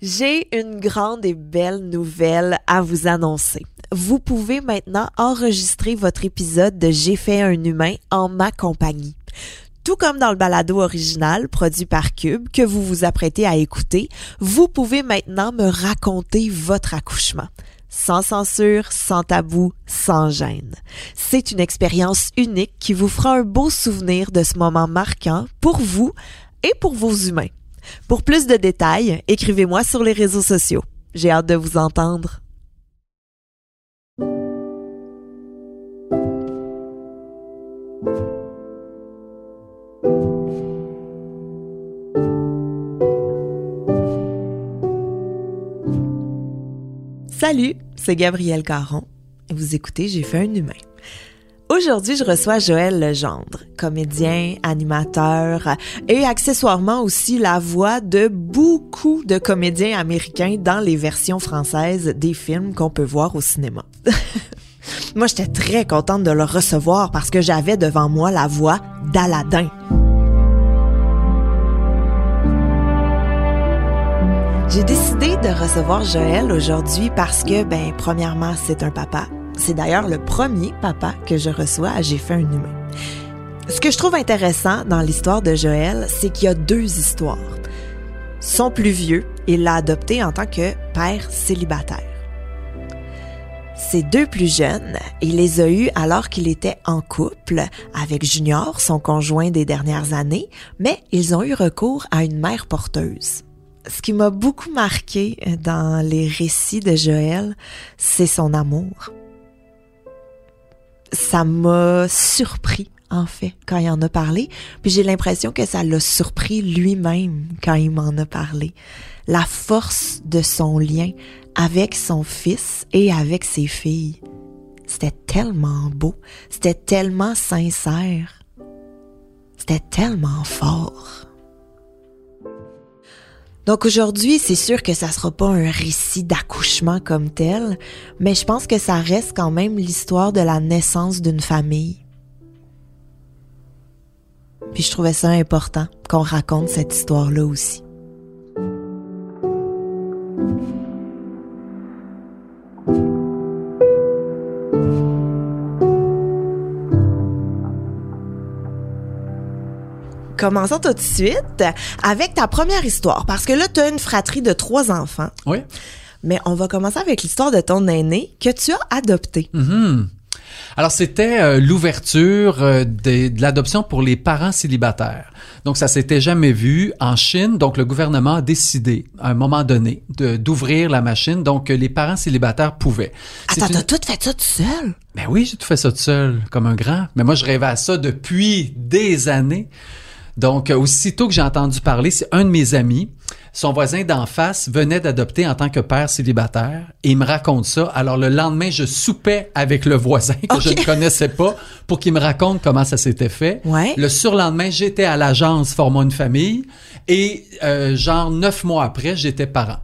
J'ai une grande et belle nouvelle à vous annoncer. Vous pouvez maintenant enregistrer votre épisode de J'ai fait un humain en ma compagnie. Tout comme dans le balado original produit par Cube que vous vous apprêtez à écouter, vous pouvez maintenant me raconter votre accouchement. Sans censure, sans tabou, sans gêne. C'est une expérience unique qui vous fera un beau souvenir de ce moment marquant pour vous et pour vos humains. Pour plus de détails, écrivez-moi sur les réseaux sociaux. J'ai hâte de vous entendre. Salut, c'est Gabrielle Caron. Vous écoutez J'ai fait un humain. Aujourd'hui, je reçois Joël Legendre, comédien, animateur et accessoirement aussi la voix de beaucoup de comédiens américains dans les versions françaises des films qu'on peut voir au cinéma. moi, j'étais très contente de le recevoir parce que j'avais devant moi la voix d'Aladin. J'ai décidé de recevoir Joël aujourd'hui parce que, ben, premièrement, c'est un papa. C'est d'ailleurs le premier papa que je reçois à J'ai fait un humain. Ce que je trouve intéressant dans l'histoire de Joël, c'est qu'il y a deux histoires. Son plus vieux, il l'a adopté en tant que père célibataire. Ses deux plus jeunes, il les a eus alors qu'il était en couple avec Junior, son conjoint des dernières années, mais ils ont eu recours à une mère porteuse ce qui m'a beaucoup marqué dans les récits de Joël, c'est son amour. Ça m'a surpris, en fait, quand il en a parlé. Puis j'ai l'impression que ça l'a surpris lui-même quand il m'en a parlé. La force de son lien avec son fils et avec ses filles. C'était tellement beau. C'était tellement sincère. C'était tellement fort. Donc aujourd'hui, c'est sûr que ça sera pas un récit d'accouchement comme tel, mais je pense que ça reste quand même l'histoire de la naissance d'une famille. Puis je trouvais ça important qu'on raconte cette histoire-là aussi. Commençons tout de suite avec ta première histoire, parce que là, tu as une fratrie de trois enfants. Oui. Mais on va commencer avec l'histoire de ton aîné que tu as adopté. Mhm. Alors, c'était euh, l'ouverture euh, de, de l'adoption pour les parents célibataires. Donc, ça s'était jamais vu en Chine. Donc, le gouvernement a décidé, à un moment donné, d'ouvrir la machine. Donc, les parents célibataires pouvaient. Attends, une- t'as tout fait ça tout seul? Ben oui, j'ai tout fait ça tout seul, comme un grand. Mais moi, je rêvais à ça depuis des années. Donc, euh, aussitôt que j'ai entendu parler, c'est un de mes amis, son voisin d'en face venait d'adopter en tant que père célibataire et il me raconte ça. Alors, le lendemain, je soupais avec le voisin que je ne connaissais pas pour qu'il me raconte comment ça s'était fait. Ouais. Le surlendemain, j'étais à l'agence Formons une famille et euh, genre neuf mois après, j'étais parent.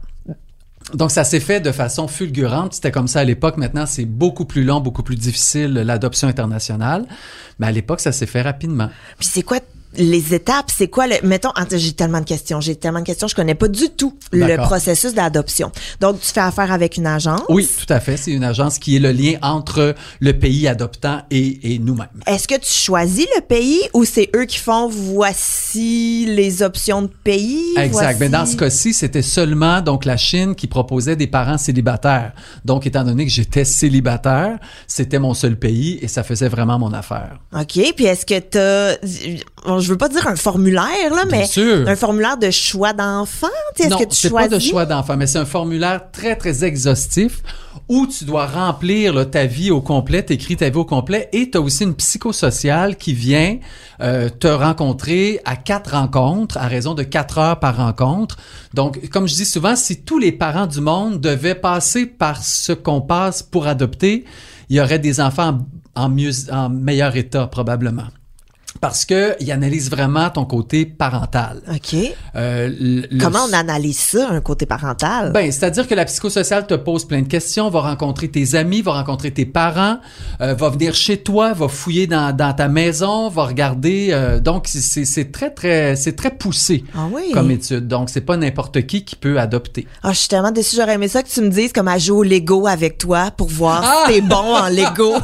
Donc, ça s'est fait de façon fulgurante. C'était comme ça à l'époque. Maintenant, c'est beaucoup plus long, beaucoup plus difficile, l'adoption internationale. Mais à l'époque, ça s'est fait rapidement. Puis c'est quoi les étapes? C'est quoi le. Mettons, attends, j'ai tellement de questions. J'ai tellement de questions. Je connais pas du tout le processus d'adoption. Donc, tu fais affaire avec une agence. Oui, tout à fait. C'est une agence qui est le lien entre le pays adoptant et, et nous-mêmes. Est-ce que tu choisis le pays ou c'est eux qui font voici les options de pays? Exact. Mais voici- dans ce cas-ci, c'était seulement donc la Chine qui proposait des parents célibataires. Donc, étant donné que j'étais célibataire, c'était mon seul pays et ça faisait vraiment mon affaire. OK. Puis est-ce que t'as. Je veux pas dire un formulaire, là, mais un formulaire de choix d'enfant? Non, c'est pas de choix d'enfant, mais c'est un formulaire très, très exhaustif où tu dois remplir là, ta vie au complet, t'écris ta vie au complet, et tu as aussi une psychosociale qui vient euh, te rencontrer à quatre rencontres, à raison de quatre heures par rencontre. Donc, comme je dis souvent, si tous les parents du monde devaient passer par ce qu'on passe pour adopter, il y aurait des enfants en, mieux, en meilleur état probablement. Parce que il analyse vraiment ton côté parental. OK. Euh, le- Comment on analyse ça, un côté parental? Ben, c'est-à-dire que la psychosociale te pose plein de questions, va rencontrer tes amis, va rencontrer tes parents, euh, va venir chez toi, va fouiller dans, dans ta maison, va regarder. euh, donc, c'est- très, très, c'est très poussé ah oui? comme étude. Donc, c'est pas n'importe qui qui peut adopter. Ah, je suis tellement déçue. J'aurais aimé ça que tu me dises comme à jouer au Lego avec toi pour voir Ah! si t'es bon en Lego.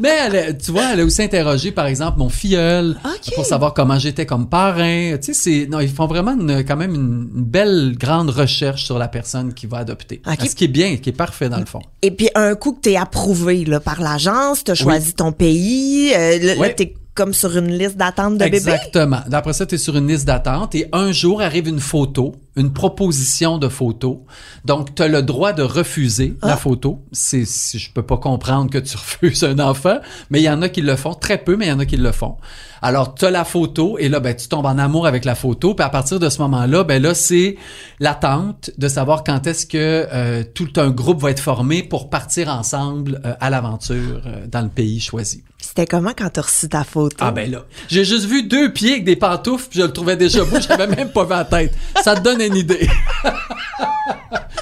Mais elle, tu vois, elle a aussi interrogé, par exemple, mon filleul Ok. pour savoir comment j'étais comme parrain. Tu sais, c'est non, ils font vraiment une- quand même une, une belle grande recherche sur la personne qui va adopter. Ce qui est bien, qui est parfait dans le fond. Et puis, un coup que t'es approuvé là, par l'agence, t'as choisi ton pays, euh, là, t'es comme sur une liste d'attente de bébés. Exactement. D'après ça, tu es sur une liste d'attente et un jour arrive une photo, une proposition de photo. Donc, tu as le droit de refuser Ah. la photo. C'est, je peux pas comprendre que tu refuses un enfant, mais il y en a qui le font, très peu, mais il y en a qui le font. Alors, tu as la photo et là, ben, tu tombes en amour avec la photo. Puis à partir de ce moment-là, ben là, c'est l'attente de savoir quand est-ce que euh, tout un groupe va être formé pour partir ensemble euh, à l'aventure euh, dans le pays choisi. C'était comment quand t'as reçu ta photo? Ah ben là, j'ai juste vu deux pieds avec des pantoufles, puis je le trouvais déjà beau, j'avais même pas vu la tête. Ça te donne une idée.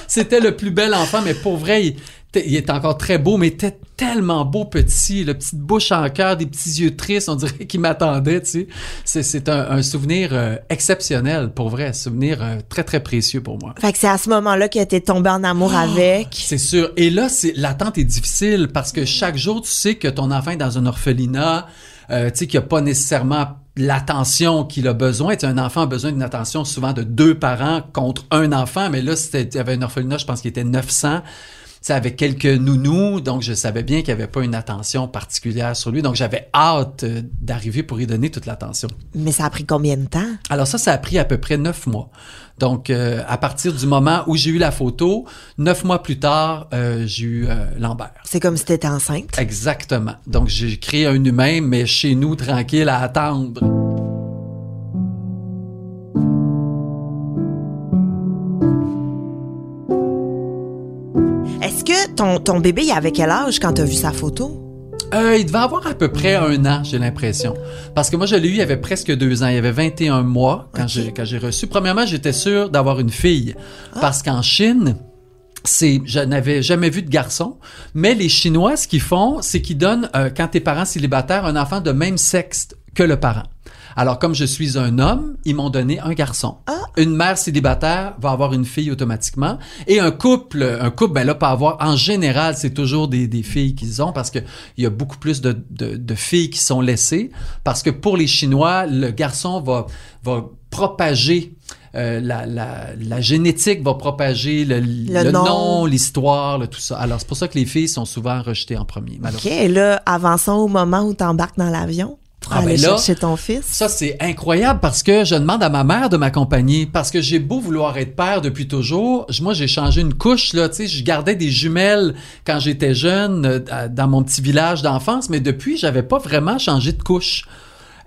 C'était le plus bel enfant, mais pour vrai, il, était- il encore très beau, mais il était tellement beau petit, la petite bouche en cœur, des petits yeux tristes, on dirait qu'il m'attendait, tu sais. C'est, un, un souvenir euh, exceptionnel, pour vrai, un souvenir euh, très, très précieux pour moi. Fait que c'est à ce moment-là que t'es tombé en amour Ah! avec. C'est sûr. Et là, c'est l'attente est difficile parce que chaque jour, tu sais que ton enfant est dans un orphelinat, euh, tu sais qu'il n'y a pas nécessairement l'attention qu'il a besoin. Tu sais, un enfant a besoin d'une attention souvent de deux parents contre un enfant, mais là, il y avait un orphelinat, je pense qu'il était 900. C'est avec quelques nounous, donc je savais bien qu'il n'y avait pas une attention particulière sur lui. Donc j'avais hâte euh, d'arriver pour y donner toute l'attention. Mais ça a pris combien de temps? Alors ça, ça a pris à peu près neuf mois. Donc, euh, à partir du moment où j'ai eu la photo, neuf mois plus tard, euh, j'ai eu euh, Lambert. C'est comme si t'étais enceinte. Exactement. Donc, j'ai créé un humain, mais chez nous, tranquille, à attendre. Est-ce que ton, ton bébé, il avait quel âge quand t'as vu sa photo? Euh, il devait avoir à peu près un an, j'ai l'impression. Parce que moi, je l'ai eu, il y avait presque deux ans. Il y avait 21 mois quand Ok. j'ai quand j'ai reçu. Premièrement, j'étais sûr d'avoir une fille. Parce qu'en Chine, c'est, je n'avais jamais vu de garçon. Mais les Chinois, ce qu'ils font, c'est qu'ils donnent, euh, quand tes parents célibataires, un enfant de même sexe que le parent. Alors, comme je suis un homme, ils m'ont donné un garçon. Ah. Une mère célibataire va avoir une fille automatiquement. Et un couple, un couple, ben là, peut avoir, en général, c'est toujours des, des filles qu'ils ont parce que il y a beaucoup plus de, de, de filles qui sont laissées. Parce que pour les Chinois, le garçon va, va propager euh, la, la, la génétique va propager le, le nom. nom, l'histoire, tout ça. Alors, c'est pour ça que les filles sont souvent rejetées en premier, OK, et là, avançons au moment où t'embarques dans l'avion Ah, ben là- chercher ton fils. Ça, c'est incroyable parce que je demande à ma mère de m'accompagner parce que j'ai beau vouloir être père depuis toujours. Moi, j'ai changé une couche, là. Tu sais, je gardais des jumelles quand j'étais jeune euh, dans mon petit village d'enfance, mais depuis, j'avais pas vraiment changé de couche.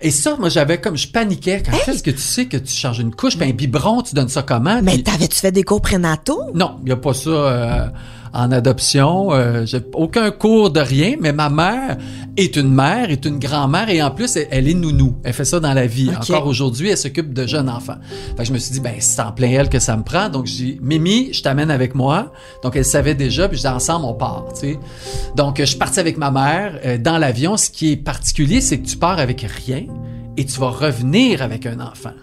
Et ça, moi, j'avais comme, je paniquais. Quand est-ce que tu sais que tu changes une couche? Puis un biberon, tu donnes ça comment? Mais t'avais-tu fait des cours prénataux? non, il n'y a pas ça euh, en adoption. Euh, j'ai aucun cours de rien, mais ma mère est une mère, est une grand-mère et en plus, elle, elle est nounou. Elle fait ça dans la vie. Ok. Encore aujourd'hui, elle s'occupe de jeunes enfants. Fait que je me suis dit, ben, c'est en plein elle que ça me prend. Donc, j'ai dit, Mimi, je t'amène avec moi. Donc, elle savait déjà, puis je dis, ensemble, on part, tu sais. Donc, je suis parti avec ma mère euh, dans l'avion. Ce qui est particulier, c'est que tu pars avec rien et tu vas revenir avec un enfant.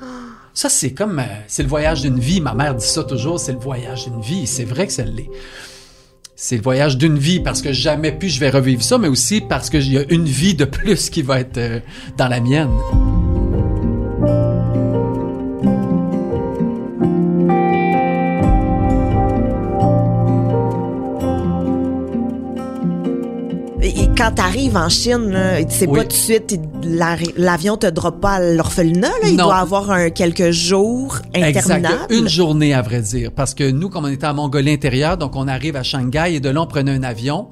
Ça, c'est comme, euh, c'est le voyage d'une vie. Ma mère dit ça toujours, c'est le voyage d'une vie. C'est vrai que ça l'est. C'est le voyage d'une vie parce que jamais plus je vais revivre ça, mais aussi parce qu'il y a une vie de plus qui va être euh, dans la mienne. Quand t'arrives en Chine, là, c'est Oui. pas tout de suite, la- l'avion te drop pas à l'orphelinat, là. Il Non. doit avoir un, quelques jours interminables. Exact. Une journée, à vrai dire. Parce que nous, comme on était en Mongolie intérieure, donc on arrive à Shanghai et de là, on prenait un avion.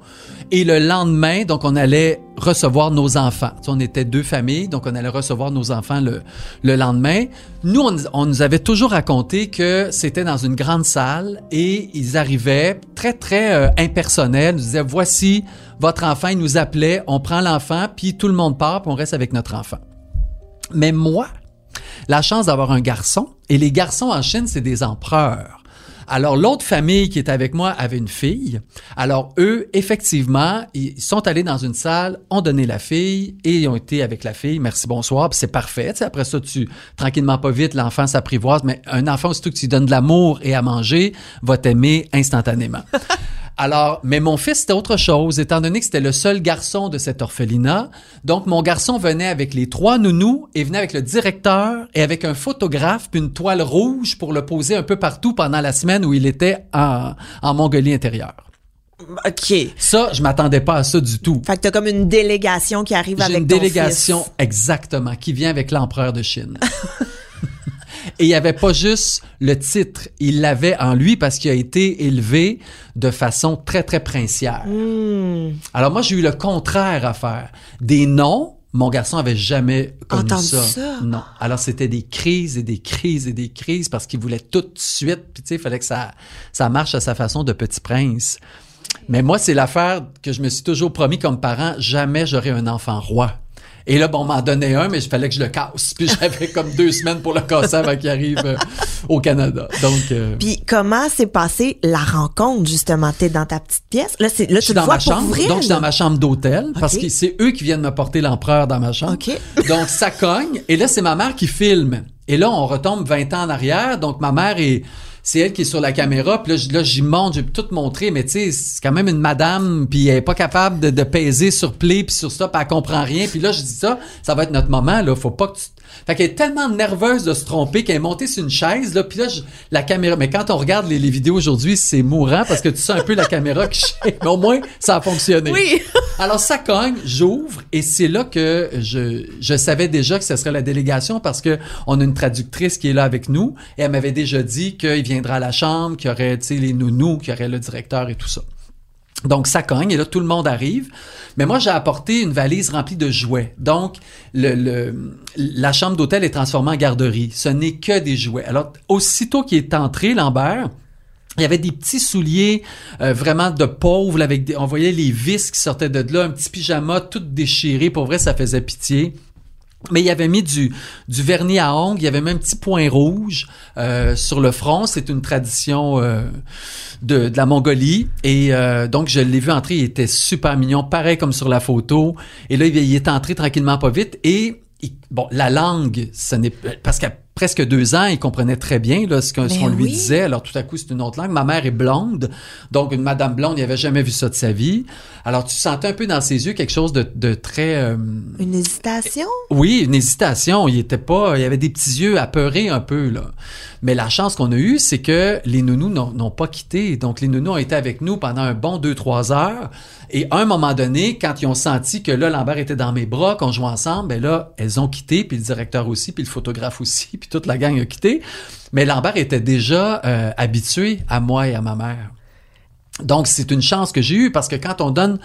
Et le lendemain, donc, on allait recevoir nos enfants. On était deux familles, donc on allait recevoir nos enfants le, le lendemain. Nous, on, nous avait toujours raconté que c'était dans une grande salle et ils arrivaient très, très euh, impersonnels. Ils nous disaient, voici votre enfant. Ils nous appelait, on prend l'enfant, puis tout le monde part, puis on reste avec notre enfant. Mais moi, la chance d'avoir un garçon, et les garçons en Chine, c'est des empereurs. Alors, l'autre famille qui était avec moi avait une fille. Alors, eux, effectivement, ils sont allés dans une salle, ont donné la fille et ils ont été avec la fille. Merci, bonsoir. C'est parfait. Tu après ça, tu, tranquillement, pas vite, l'enfant s'apprivoise. Mais un enfant, surtout que tu donnes de l'amour et à manger, va t'aimer instantanément. Alors, mais mon fils, c'était autre chose, étant donné que c'était le seul garçon de cet orphelinat. Donc, mon garçon venait avec les trois nounous et venait avec le directeur et avec un photographe puis une toile rouge pour le poser un peu partout pendant la semaine où il était en, en Mongolie intérieure. OK. Ça, je m'attendais pas à ça du tout. Fait que t'as comme une délégation qui arrive avec une ton délégation, fils. exactement, qui vient avec l'empereur de Chine. Et il n'y avait pas juste le titre, il l'avait en lui parce qu'il a été élevé de façon très, très princière. Hmm. Alors moi, j'ai eu le contraire à faire. Des noms, mon garçon avait jamais connu ça. ça? Non. Alors c'était des crises et des crises et des crises parce qu'il voulait tout de suite. Puis tu sais, il fallait que ça, ça marche à sa façon de petit prince. Mais moi, c'est l'affaire que je me suis toujours promis comme parent, jamais j'aurai un enfant roi. Et là, bon, on m'en donnait un, mais il fallait que je le casse. Puis j'avais comme deux semaines pour le casser avant qu'il arrive euh, au Canada. Donc, euh, Puis comment s'est passée la rencontre, justement? T'es dans ta petite pièce? Là, c'est, là je tu suis dans vois ma pour chambre. vrai, donc, je suis dans ma chambre d'hôtel parce que c'est eux qui viennent me porter l'empereur dans ma chambre. OK. Donc, ça cogne. Et là, c'est ma mère qui filme. Et là, on retombe 20 ans en arrière. Donc, ma mère est... C'est elle qui est sur la caméra, puis là, j'y montre, j'ai tout montré, mais tu sais, c'est quand même une madame, puis elle est pas capable de, de peser sur play, puis sur ça, puis elle comprend rien. Puis là, je dis ça, ça va être notre moment, là, faut pas que tu... Fait qu'elle est tellement nerveuse de se tromper qu'elle est montée sur une chaise, là, puis là, je- la caméra... Mais quand on regarde les, les vidéos aujourd'hui, c'est mourant, parce que tu sens un peu la caméra qui. Mais au moins, ça a fonctionné. Oui. Alors ça cogne, j'ouvre et c'est là que je, je savais déjà que ce serait la délégation parce que on a une traductrice qui est là avec nous et elle m'avait déjà dit qu'il viendra à la chambre, qu'il y aurait tu sais, les nounous, qu'il y aurait le directeur et tout ça. Donc ça cogne et là tout le monde arrive. Mais moi j'ai apporté une valise remplie de jouets. Donc le, la chambre d'hôtel est transformée en garderie. Ce n'est que des jouets. Alors aussitôt qu'il est entré Lambert, il y avait des petits souliers euh, vraiment de pauvres, avec des, on voyait les vis qui sortaient de là, un petit pyjama tout déchiré. Pour vrai, ça faisait pitié. Mais il avait mis du, vernis à ongles, il avait même un petit point rouge euh, sur le front. C'est une tradition euh, de, la Mongolie. Et euh, donc, je l'ai vu entrer, il était super mignon, pareil comme sur la photo. Et là, il, est entré tranquillement, pas vite. Et bon, la langue, ce n'est parce qu'à presque deux ans, il comprenait très bien là, ce qu'on Ben qu'on lui oui. disait. Alors tout à coup, c'est une autre langue. Ma mère est blonde, donc une madame blonde, il avait jamais vu ça de sa vie. Alors tu sentais un peu dans ses yeux quelque chose de, de très euh, Une hésitation? oui, une hésitation. Il était pas, il avait des petits yeux apeurés un peu là. Mais la chance qu'on a eue, c'est que les nounous n'ont n'ont pas quitté. Donc les nounous ont été avec nous pendant un bon deux trois heures. Et à un moment donné, quand ils ont senti que là Lambert était dans mes bras, qu'on jouait ensemble, ben là elles ont quitté, puis le directeur aussi, puis le photographe aussi, puis toute la gang a quitté. Mais Lambert était déjà euh, habitué à moi et à ma mère. Donc c'est une chance que j'ai eue parce que quand on donne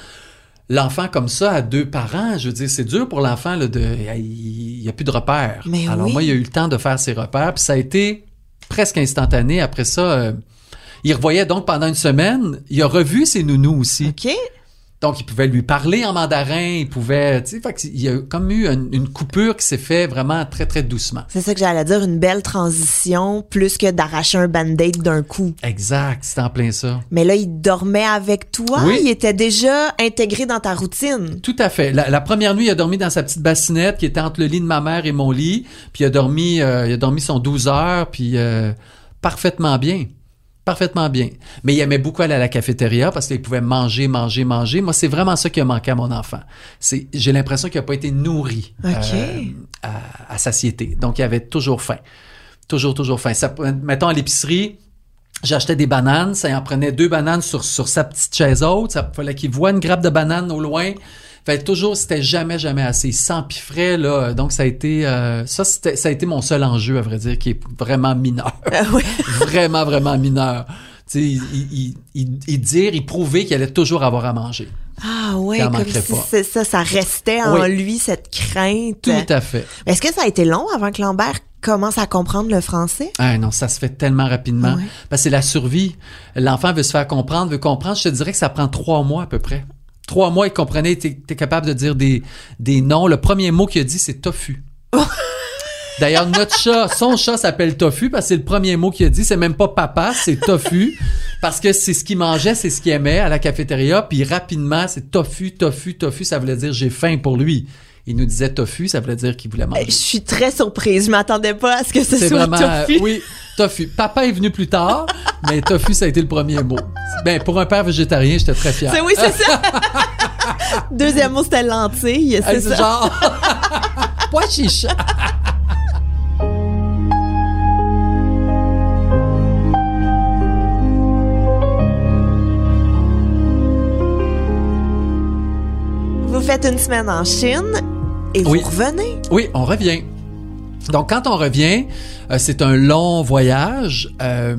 l'enfant comme ça à deux parents, je veux dire, c'est dur pour l'enfant là, de, il n'y a plus de repères. Mais Alors oui. moi, il a eu le temps de faire ses repères, puis ça a été presque instantané. Après ça, euh, il revoyait donc pendant une semaine. Il a revu ses nounous aussi. OK. Donc, il pouvait lui parler en mandarin, il pouvait, tu sais, qu'il y a comme eu une, une coupure qui s'est fait vraiment très, très doucement. C'est ça que j'allais dire, une belle transition, plus que d'arracher un band-aid d'un coup. Exact, c'est en plein ça. Mais là, il dormait avec toi. Oui. Il était déjà intégré dans ta routine. Tout à fait. La, la première nuit, il a dormi dans sa petite bassinette qui était entre le lit de ma mère et mon lit. Puis il a dormi, euh, il a dormi son 12 heures, puis euh, parfaitement bien. Parfaitement bien. Mais il aimait beaucoup aller à la cafétéria parce qu'il pouvait manger, manger, manger. Moi, c'est vraiment ça qui a manqué à mon enfant. C'est, j'ai l'impression qu'il n'a pas été nourri euh, à, à satiété. Donc, il avait toujours faim. Toujours, toujours faim. Ça, mettons, à l'épicerie, J'achetais des bananes, ça en prenait deux bananes sur, sur sa petite chaise haute. Ça fallait qu'il voit une grappe de bananes au loin. Fait toujours, c'était jamais, jamais assez. Sans piffret, là. Donc, ça a été, euh, ça, ça a été mon seul enjeu, à vrai dire, qui est vraiment mineur. Ah oui. vraiment, vraiment mineur. Tu sais, il, il, il, il dire, il prouver qu'il allait toujours avoir à manger. Ah Il en comme si c'est ça, ça restait en Oui. lui, cette crainte. Tout à fait. Est-ce que ça a été long avant que Lambert commence à comprendre le français? Ah non, ça se fait tellement rapidement. Ouais. Parce que c'est la survie. L'enfant veut se faire comprendre, veut comprendre. Je te dirais que ça prend trois mois à peu près. Trois mois, il comprenait, t'es es capable de dire des, des noms. Le premier mot qu'il a dit, c'est tofu. D'ailleurs, notre chat, son chat s'appelle Tofu parce que c'est le premier mot qu'il a dit. C'est même pas papa, c'est Tofu. Parce que c'est ce qu'il mangeait, c'est ce qu'il aimait à la cafétéria. Puis rapidement, c'est Tofu, Tofu, Tofu. Ça voulait dire j'ai faim pour lui. Il nous disait Tofu, ça voulait dire qu'il voulait manger. Je suis très surprise. Je m'attendais pas à ce que ce C'est soit vraiment, tofu. oui, tofu. Papa est venu plus tard, mais tofu, ça a été le premier mot. Ben, pour un père végétarien, j'étais très fier. C'est oui, c'est ça. Deuxième mot, c'était lentille, c'est ça. genre, pois chiche. Faites une semaine en Chine et Oui. vous revenez. Oui, on revient. Donc, quand on revient, euh, c'est un long voyage, euh,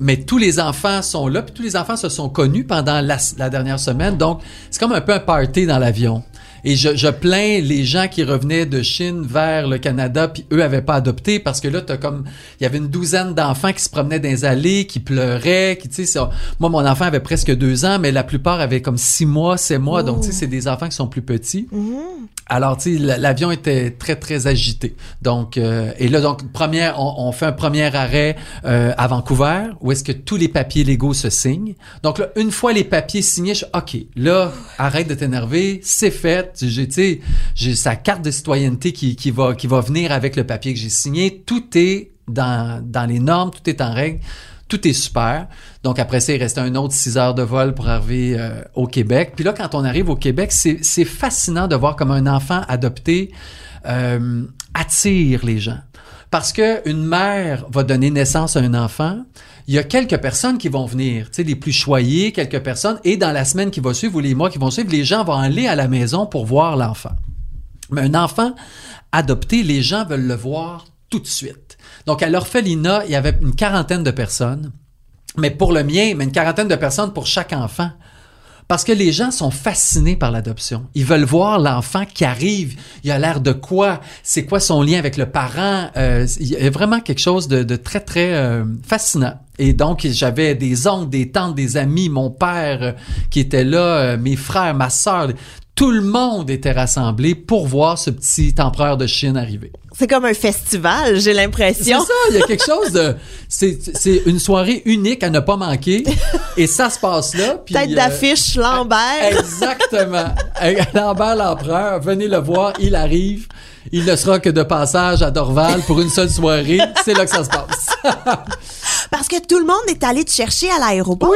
mais tous les enfants sont là, puis tous les enfants se sont connus pendant la, la dernière semaine. Donc, c'est comme un peu un party dans l'avion. Et je, je plains les gens qui revenaient de Chine vers le Canada, puis eux avaient pas adopté, parce que là, t'as comme, il y avait une douzaine d'enfants qui se promenaient dans les allées, qui pleuraient, qui, tu sais, moi, mon enfant avait presque deux ans, mais la plupart avaient comme six mois, sept mois, donc, tu sais, c'est des enfants qui sont plus petits. Alors, tu sais, l'avion était très, très agité. Donc, euh, et là, donc, première, on, on fait un premier arrêt euh, à Vancouver, où est-ce que tous les papiers légaux se signent. Donc, là, une fois les papiers signés, je OK, là, arrête de t'énerver, c'est fait. J'ai, j'ai sa carte de citoyenneté qui, qui, va, qui va venir avec le papier que j'ai signé. Tout est dans, dans les normes, tout est en règle. Tout est super. Donc après ça, il restait un autre six heures de vol pour arriver euh, au Québec. Puis là, quand on arrive au Québec, c'est c'est fascinant de voir comme un enfant adopté euh, attire les gens. Parce que une mère va donner naissance à un enfant, il y a quelques personnes qui vont venir, tu sais, les plus choyés, quelques personnes, et dans la semaine qui va suivre ou les mois qui vont suivre, les gens vont aller à la maison pour voir l'enfant. Mais un enfant adopté, les gens veulent le voir tout de suite. Donc, à l'orphelinat, il y avait une quarantaine de personnes. Mais pour le mien, mais une quarantaine de personnes pour chaque enfant. Parce que les gens sont fascinés par l'adoption. Ils veulent voir l'enfant qui arrive. Il a l'air de quoi? C'est quoi son lien avec le parent? Euh, il y a vraiment quelque chose de, de très, très euh, fascinant. Et donc, j'avais des oncles, des tantes, des amis, mon père euh, qui était là, euh, mes frères, ma sœur. Tout le monde était rassemblé pour voir ce petit empereur de Chine arriver. C'est comme un festival, j'ai C'est l'impression. ça, il y a quelque chose de... C'est c'est une soirée unique à ne pas manquer. Et ça se passe là. puis, Tête euh, d'affiche Lambert. Exactement. Lambert l'empereur, venez le voir, il arrive. Il ne sera que de passage à Dorval pour une seule soirée. C'est là que ça se passe. Parce que tout le monde est allé te chercher à l'aéroport.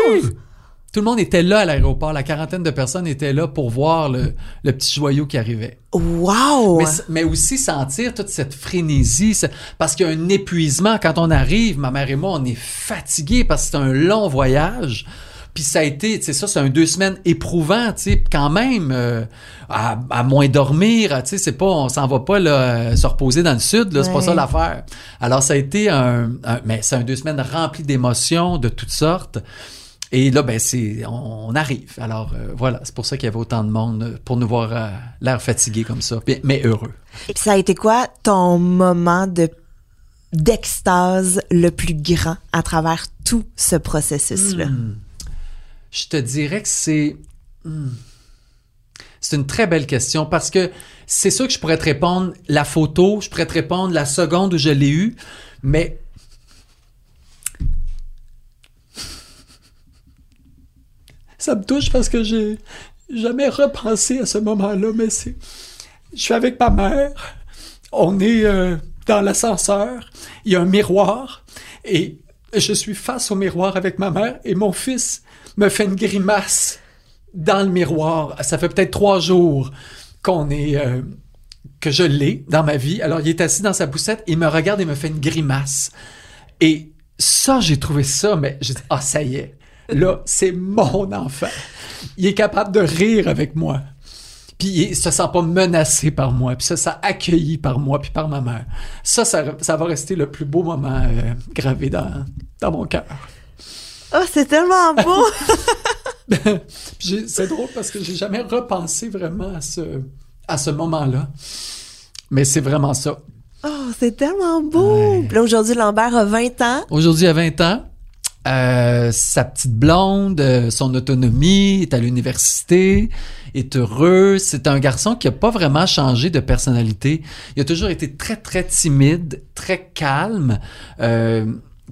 Tout le monde était là à l'aéroport. La quarantaine de personnes étaient là pour voir le, le petit joyau qui arrivait. Wow! Mais, mais aussi sentir toute cette frénésie, ce- parce qu'il y a un épuisement. Quand on arrive, ma mère et moi, on est fatigués parce que c'est un long voyage. Puis ça a été, tu sais, ça, c'est un deux semaines éprouvant, tu sais, quand même, euh, à, à moins dormir, tu sais, c'est pas, on s'en va pas, là, euh, se reposer dans le sud, là, c'est pas ça l'affaire. Alors, ça a été un, un- mais c'est un deux semaines rempli d'émotions de toutes sortes. Et là, ben, c'est, on, on arrive. Alors, euh, voilà, c'est pour ça qu'il y avait autant de monde euh, pour nous voir euh, l'air fatigué comme ça, mais heureux. Et ça a été quoi ton moment de d'extase le plus grand à travers tout ce processus-là? Hmm. Je te dirais que c'est. hmm. C'est une très belle question parce que c'est sûr que je pourrais te répondre la photo, je pourrais te répondre la seconde où je l'ai eu, mais. Ça me touche parce que j'ai jamais repensé à ce moment-là, mais c'est. Je suis avec ma mère, on est euh, dans l'ascenseur, il y a un miroir et je suis face au miroir avec ma mère et mon fils me fait une grimace dans le miroir. Ça fait peut-être trois jours qu'on est euh, que je l'ai dans ma vie. Alors il est assis dans sa poussette, il me regarde et me fait une grimace. Et ça, j'ai trouvé ça, mais j'ai dit ah ça y est, là c'est mon enfant. Il est capable de rire avec moi. Puis il se sent pas menacé par moi, puis ça, ça accueilli par moi, puis par ma mère. Ça, ça, ça va rester le plus beau moment euh, gravé dans, dans mon cœur. Oh, c'est tellement beau! C'est drôle parce que j'ai jamais repensé vraiment à ce, à ce moment-là. Mais c'est vraiment ça. Oh, c'est tellement beau! Puis là, aujourd'hui, Lambert a 20 ans. Aujourd'hui, à 20 ans, euh, sa petite blonde, euh, son autonomie, est à l'université, est heureux. C'est un garçon qui a pas vraiment changé de personnalité. Il a toujours été très, très timide, très calme. Euh,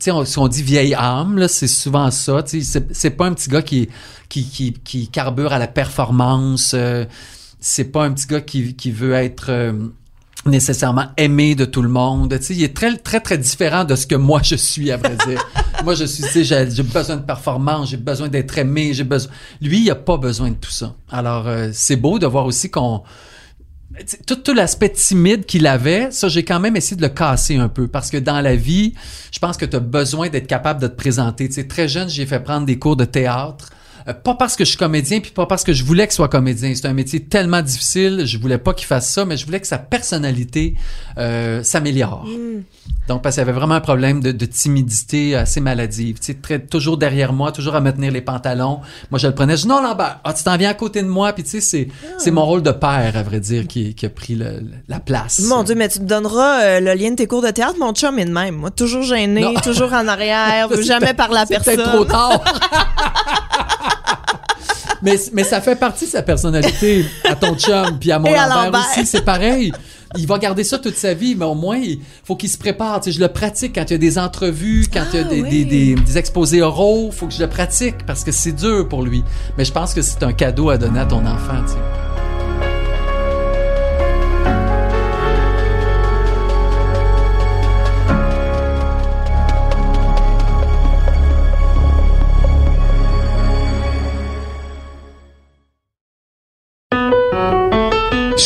on, si on dit vieille âme, c'est souvent ça. C'est pas un petit gars qui, qui, qui, qui carbure à la performance. euh, c'est pas un petit gars qui, qui veut être euh, nécessairement aimé de tout le monde. Tu sais, il est très, très, très différent de ce que moi je suis, à vrai dire. moi, je suis, tu sais, j'ai, besoin de performance, j'ai besoin d'être aimé, j'ai besoin. Lui, il a pas besoin de tout ça. Alors, euh, c'est beau de voir aussi qu'on, tout, tout l'aspect timide qu'il avait, ça, j'ai quand même essayé de le casser un peu parce que dans la vie, je pense que tu as besoin d'être capable de te présenter. Tu sais, très jeune, j'ai fait prendre des cours de théâtre. Euh, pas parce que je suis comédien, puis pas parce que je voulais qu'il soit comédien. C'est un métier tellement difficile. Je voulais pas qu'il fasse ça, mais je voulais que sa personnalité euh, s'améliore. Donc, parce qu'il y avait vraiment un problème de, de timidité assez maladive. Tu sais, très, toujours derrière moi, toujours à me tenir les pantalons. Moi, je le prenais. Je dis, non, Lambert, ah, tu t'en viens à côté de moi. Puis, tu sais, c'est, c'est mon rôle de père, à vrai dire, qui, qui a pris le- la place. Mon Dieu, mais tu me donneras euh, le lien de tes cours de théâtre. Mon chum est de même. Moi, toujours gêné, Non. toujours en arrière, C'est jamais à c'est personne. peut-être trop tard. mais, mais ça fait partie de sa personnalité à ton chum, puis à mon Lambert Lambert. aussi, c'est pareil. Il va garder ça toute sa vie, mais au moins, il faut qu'il se prépare. Tu sais, je le pratique quand il y a des entrevues, quand il y a Ah, des, oui. des, des, des exposés oraux. faut que je le pratique parce que c'est dur pour lui. Mais je pense que c'est un cadeau à donner à ton enfant. Tu sais.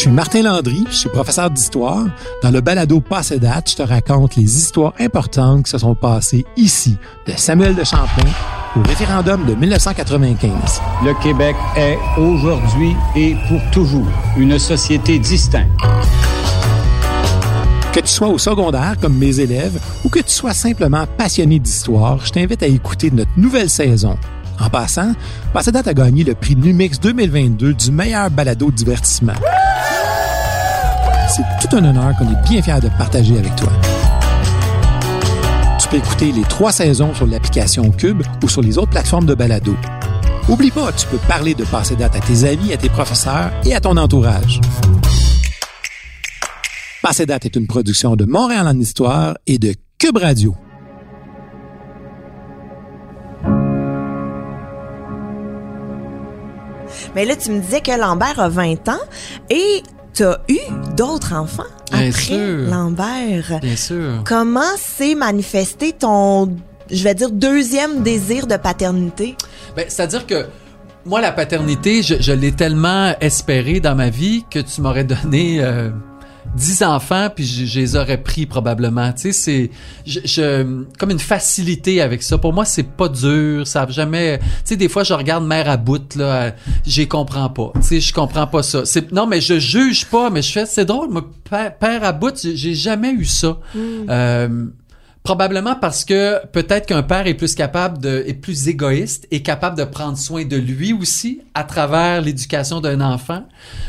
Suis Martin Landry, je suis professeur d'histoire. Dans le balado Passé date, je te raconte les histoires importantes qui se sont passées ici, de Samuel de Champlain au référendum de 1995. Le Québec est aujourd'hui et pour toujours une société distincte. Que tu sois au secondaire comme mes élèves ou que tu sois simplement passionné d'histoire, je t'invite à écouter notre nouvelle saison. En passant, Passé date a gagné le prix Numix 2022 du meilleur balado divertissement. C'est tout un honneur qu'on est bien fiers de partager avec toi. Tu peux écouter les trois saisons sur l'application Cube ou sur les autres plateformes de balado. Oublie pas, tu peux parler de Passé date à tes amis, à tes professeurs et à ton entourage. Passé date est une production de Montréal en Histoire et de Cube Radio. Mais là, tu me disais que Lambert a 20 ans et t'as eu d'autres enfants Bien après sûr. Lambert? Bien sûr. Comment s'est manifesté ton, je vais dire, deuxième désir de paternité? Ben, c'est-à-dire que moi, la paternité, je, je l'ai tellement espéré dans ma vie que tu m'aurais donné euh, 10 enfants, puis je, je les aurais pris probablement. Tu sais, c'est je, je- comme une facilité avec ça. Pour moi, c'est pas dur. Ça jamais. Tu sais, des fois, je regarde mère à bout là, j'y comprends pas. Tu sais, je comprends pas ça. C'est non, mais je juge pas, mais je fais. C'est drôle, moi, père, père à bout, j'ai- j'ai jamais eu ça. Euh, Probablement parce que peut-être qu'un père est plus capable de, est plus égoïste et capable de prendre soin de lui aussi à travers l'éducation d'un enfant.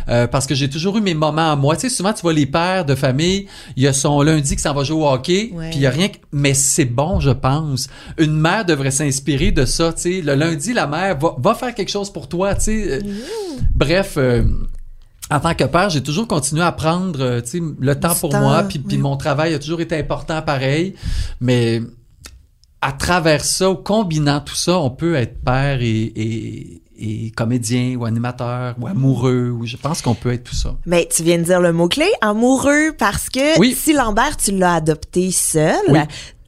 Euh, parce que j'ai toujours eu mes moments à moi. Tu sais, souvent tu vois les pères de famille, il y a son lundi qui s'en va jouer au hockey, puis il y a rien. que- Mais c'est bon, je pense. Une mère devrait s'inspirer de ça. Tu sais, le lundi, la mère va, va faire quelque chose pour toi. Tu sais. Euh, Bref. euh, en tant que père, j'ai toujours continué à prendre euh, tu sais, le temps Du pour temps, moi, puis, puis oui. mon travail a toujours été important pareil. Mais à travers ça, combinant tout ça, on peut être père et, et, et comédien ou animateur ou amoureux. Ou je pense qu'on peut être tout ça. Mais tu viens de dire le mot-clé, amoureux, parce que Oui. si Lambert, tu l'as adopté seul, Oui.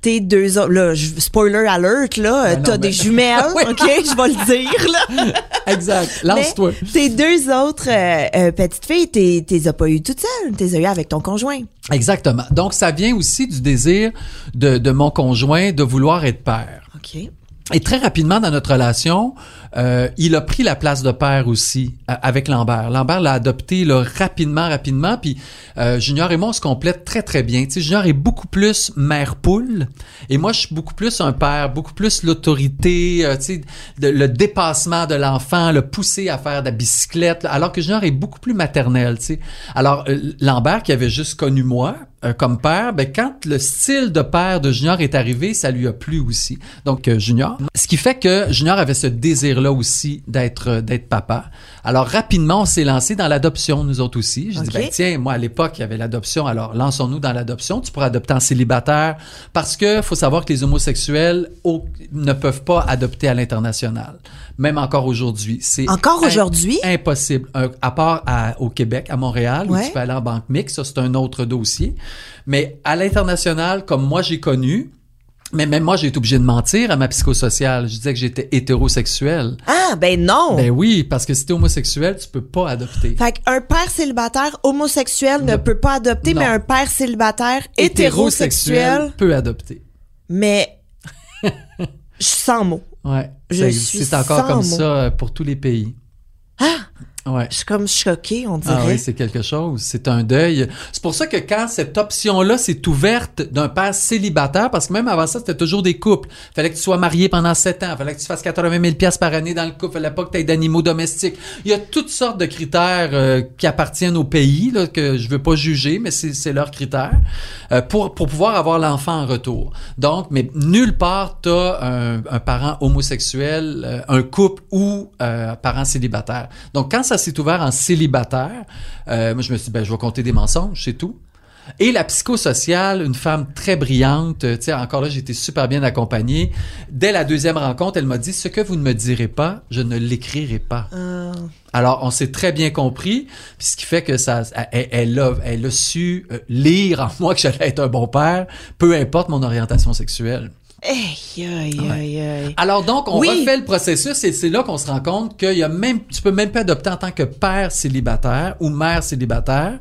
Tes deux autres, là, spoiler alert, là, Ben t'as ben- des jumelles. OK, je vais le dire, là. Exact. Lance-toi. Tes deux autres euh, euh, petites filles, t'es, t'es as pas eues toutes seules, t'es eues avec ton conjoint. Exactement. Donc, ça vient aussi du désir de, de mon conjoint de vouloir être père. OK. Et très rapidement dans notre relation, euh, il a pris la place de père aussi euh, avec Lambert. Lambert l'a adopté là, rapidement, rapidement. Puis euh, Junior et moi, on se complète très, très bien. Tu sais, Junior est beaucoup plus mère poule et moi, je suis beaucoup plus un père, beaucoup plus l'autorité, euh, tu sais, le dépassement de l'enfant, le pousser à faire de la bicyclette, alors que Junior est beaucoup plus maternel. Tu sais. Alors euh, Lambert, qui avait juste connu moi, comme père, ben quand le style de père de Junior est arrivé, ça lui a plu aussi. Donc Junior, ce qui fait que Junior avait ce désir-là aussi d'être euh, d'être papa. Alors rapidement, on s'est lancé dans l'adoption nous autres aussi. Je dis Ok. ben tiens, moi à l'époque, il y avait l'adoption. Alors lançons-nous dans l'adoption. Tu pourras adopter en célibataire parce que faut savoir que les homosexuels au- ne peuvent pas adopter à l'international. Même encore aujourd'hui, c'est Encore aujourd'hui? impossible. À part à- au Québec, à Montréal, où tu peux aller en banque mixte, ça c'est un autre dossier. Mais à l'international, comme moi j'ai connu, mais même moi j'ai été obligé de mentir à ma psychosociale. Je disais que j'étais hétérosexuel. Ah, ben non! Ben oui, parce que si t'es homosexuel, tu peux pas adopter. Fait qu'un père célibataire homosexuel ne Ne- peut pas adopter, Non. mais un père célibataire hétérosexuel, peut adopter. mais je suis sans mots. Ouais. Je C'est- suis C'est encore sans comme mots. ça pour tous les pays. Ouais. Je suis comme choquée, on dirait. Ah oui, c'est quelque chose. C'est un deuil. C'est pour ça que quand cette option-là s'est ouverte d'un père célibataire, parce que même avant ça, c'était toujours des couples. Fallait que tu sois marié pendant sept ans. Fallait que tu fasses 80 000 pièces par année dans le couple. Fallait pas que tu aies d'animaux domestiques. Il y a toutes sortes de critères euh, qui appartiennent au pays, là, que je veux pas juger, mais c'est c'est leurs critères, euh, pour, pour pouvoir avoir l'enfant en retour. Donc, mais nulle part, tu as un, un parent homosexuel, euh, un couple ou euh, un parent célibataire. Donc, quand ça s'est ouvert en célibataire, euh, moi, je me suis dit, ben, je vais compter des mensonges, c'est tout. Et la psychosociale, une femme très brillante, euh, tu sais, encore là, j'ai été super bien accompagnée. Dès la deuxième rencontre, elle m'a dit, ce que vous ne me direz pas, je ne l'écrirai pas. Euh, Alors, on s'est très bien compris, puis ce qui fait que ça, elle, elle a, elle a su euh, lire en moi que j'allais être un bon père, peu importe mon orientation sexuelle. Aïe, aïe, aïe, aïe. Alors donc, on Oui. refait le processus et c'est là qu'on se rend compte qu'il y a même, tu peux même pas adopter en tant que père célibataire ou mère célibataire.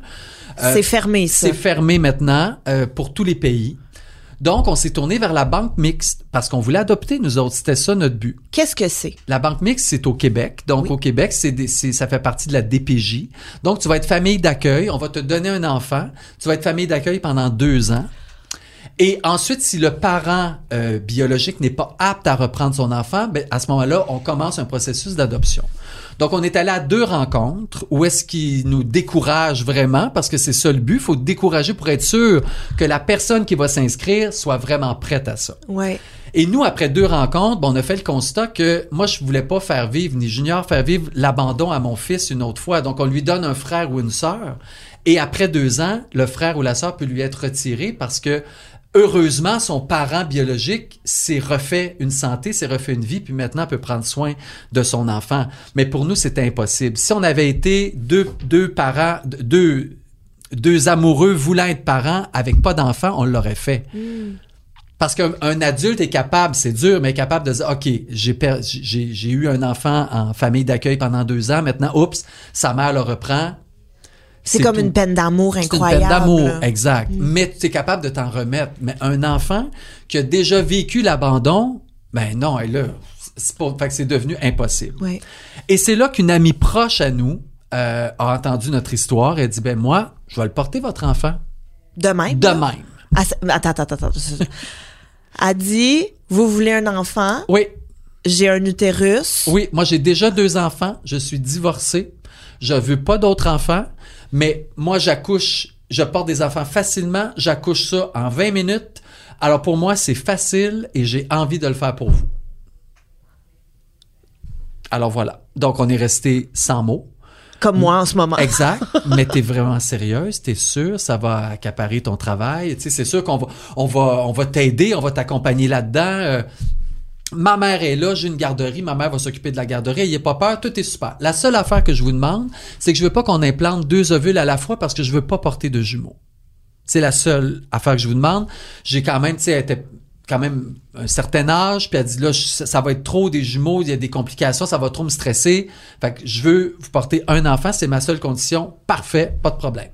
Euh, c'est fermé, ça. C'est fermé maintenant euh, pour tous les pays. Donc, on s'est tourné vers la banque mixte parce qu'on voulait adopter nous autres. C'était ça notre but. Qu'est-ce que c'est? La banque mixte, c'est au Québec. Donc, Oui. au Québec, c'est- ça fait partie de la DPJ. Donc, tu vas être famille d'accueil. On va te donner un enfant. Tu vas être famille d'accueil pendant deux ans. Et ensuite, si le parent euh, biologique n'est pas apte à reprendre son enfant, ben, à ce moment-là, on commence un processus d'adoption. Donc, on est allé à deux rencontres où est-ce qu'ils nous découragent vraiment, parce que c'est ça le but. Il faut décourager pour être sûr que la personne qui va s'inscrire soit vraiment prête à ça. Ouais. Et nous, après deux rencontres, bon, on a fait le constat que moi, je voulais pas faire vivre, ni Junior, faire vivre l'abandon à mon fils une autre fois. Donc, on lui donne un frère ou une sœur. Et après deux ans, le frère ou la sœur peut lui être retiré parce que, heureusement, son parent biologique s'est refait une santé, s'est refait une vie, puis maintenant peut prendre soin de son enfant. Mais pour nous, c'était impossible. Si on avait été deux, deux parents, deux, deux amoureux voulant être parents avec pas d'enfants, on l'aurait fait. Parce qu'un un adulte est capable, c'est dur, mais est capable de dire, OK, j'ai eu un enfant en famille d'accueil pendant deux ans, maintenant, oups, sa mère le reprend. C'est comme tout. une peine d'amour C'est une incroyable. peine d'amour, exact. Mais tu es capable de t'en remettre. Mais un enfant qui a déjà vécu l'abandon, ben non, et là, c'est devenu impossible. Ouais. Et c'est là qu'une amie proche à nous euh, a entendu notre histoire et dit, ben moi, je vais le porter votre enfant. De même. De là? même. Ah, attends, attends, attends. attends. A dit, vous voulez un enfant, Oui, j'ai un utérus. Oui, moi j'ai déjà deux enfants, je suis divorcé, je veux pas d'autres enfants, mais moi j'accouche, je porte des enfants facilement, j'accouche ça en 20 minutes. Alors pour moi c'est facile et j'ai envie de le faire pour vous. Alors voilà. Donc on est resté sans mots. Comme moi en ce moment. Exact. mais t'es vraiment sérieuse, t'es sûr, ça va accaparer ton travail. Tu sais, c'est sûr qu'on va, on va, on va t'aider, on va t'accompagner là-dedans. Euh, ma mère est là, j'ai une garderie, ma mère va s'occuper de la garderie, ayez pas peur, tout est super. La seule affaire que je vous demande, c'est que je veux pas qu'on implante deux ovules à la fois parce que je veux pas porter de jumeaux. C'est la seule affaire que je vous demande. J'ai quand même, tu sais, elle était quand même un certain âge, puis elle dit là, ça va être trop des jumeaux, il y a des complications, ça va trop me stresser. Fait que je veux vous porter un enfant, c'est ma seule condition. Parfait, pas de problème.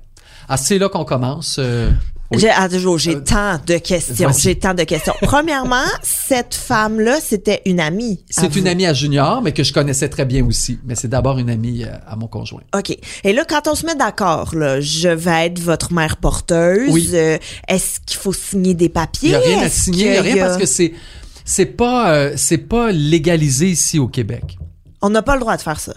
Ah, c'est là qu'on commence. euh, J'ai ah, j'ai Euh, tant de questions. J'ai tant de questions. Premièrement, cette femme-là, c'était une amie. C'est une vous. amie à Junior, mais que je connaissais très bien aussi. Mais c'est d'abord une amie euh, à mon conjoint. OK. Et là, quand on se met d'accord, là, je vais être votre mère porteuse. Oui. euh, Est-ce qu'il faut signer des papiers? Il n'y a rien à signer, il n'y a rien y parce que c'est c'est pas euh, c'est pas légalisé ici au Québec. On n'a pas le droit de faire ça.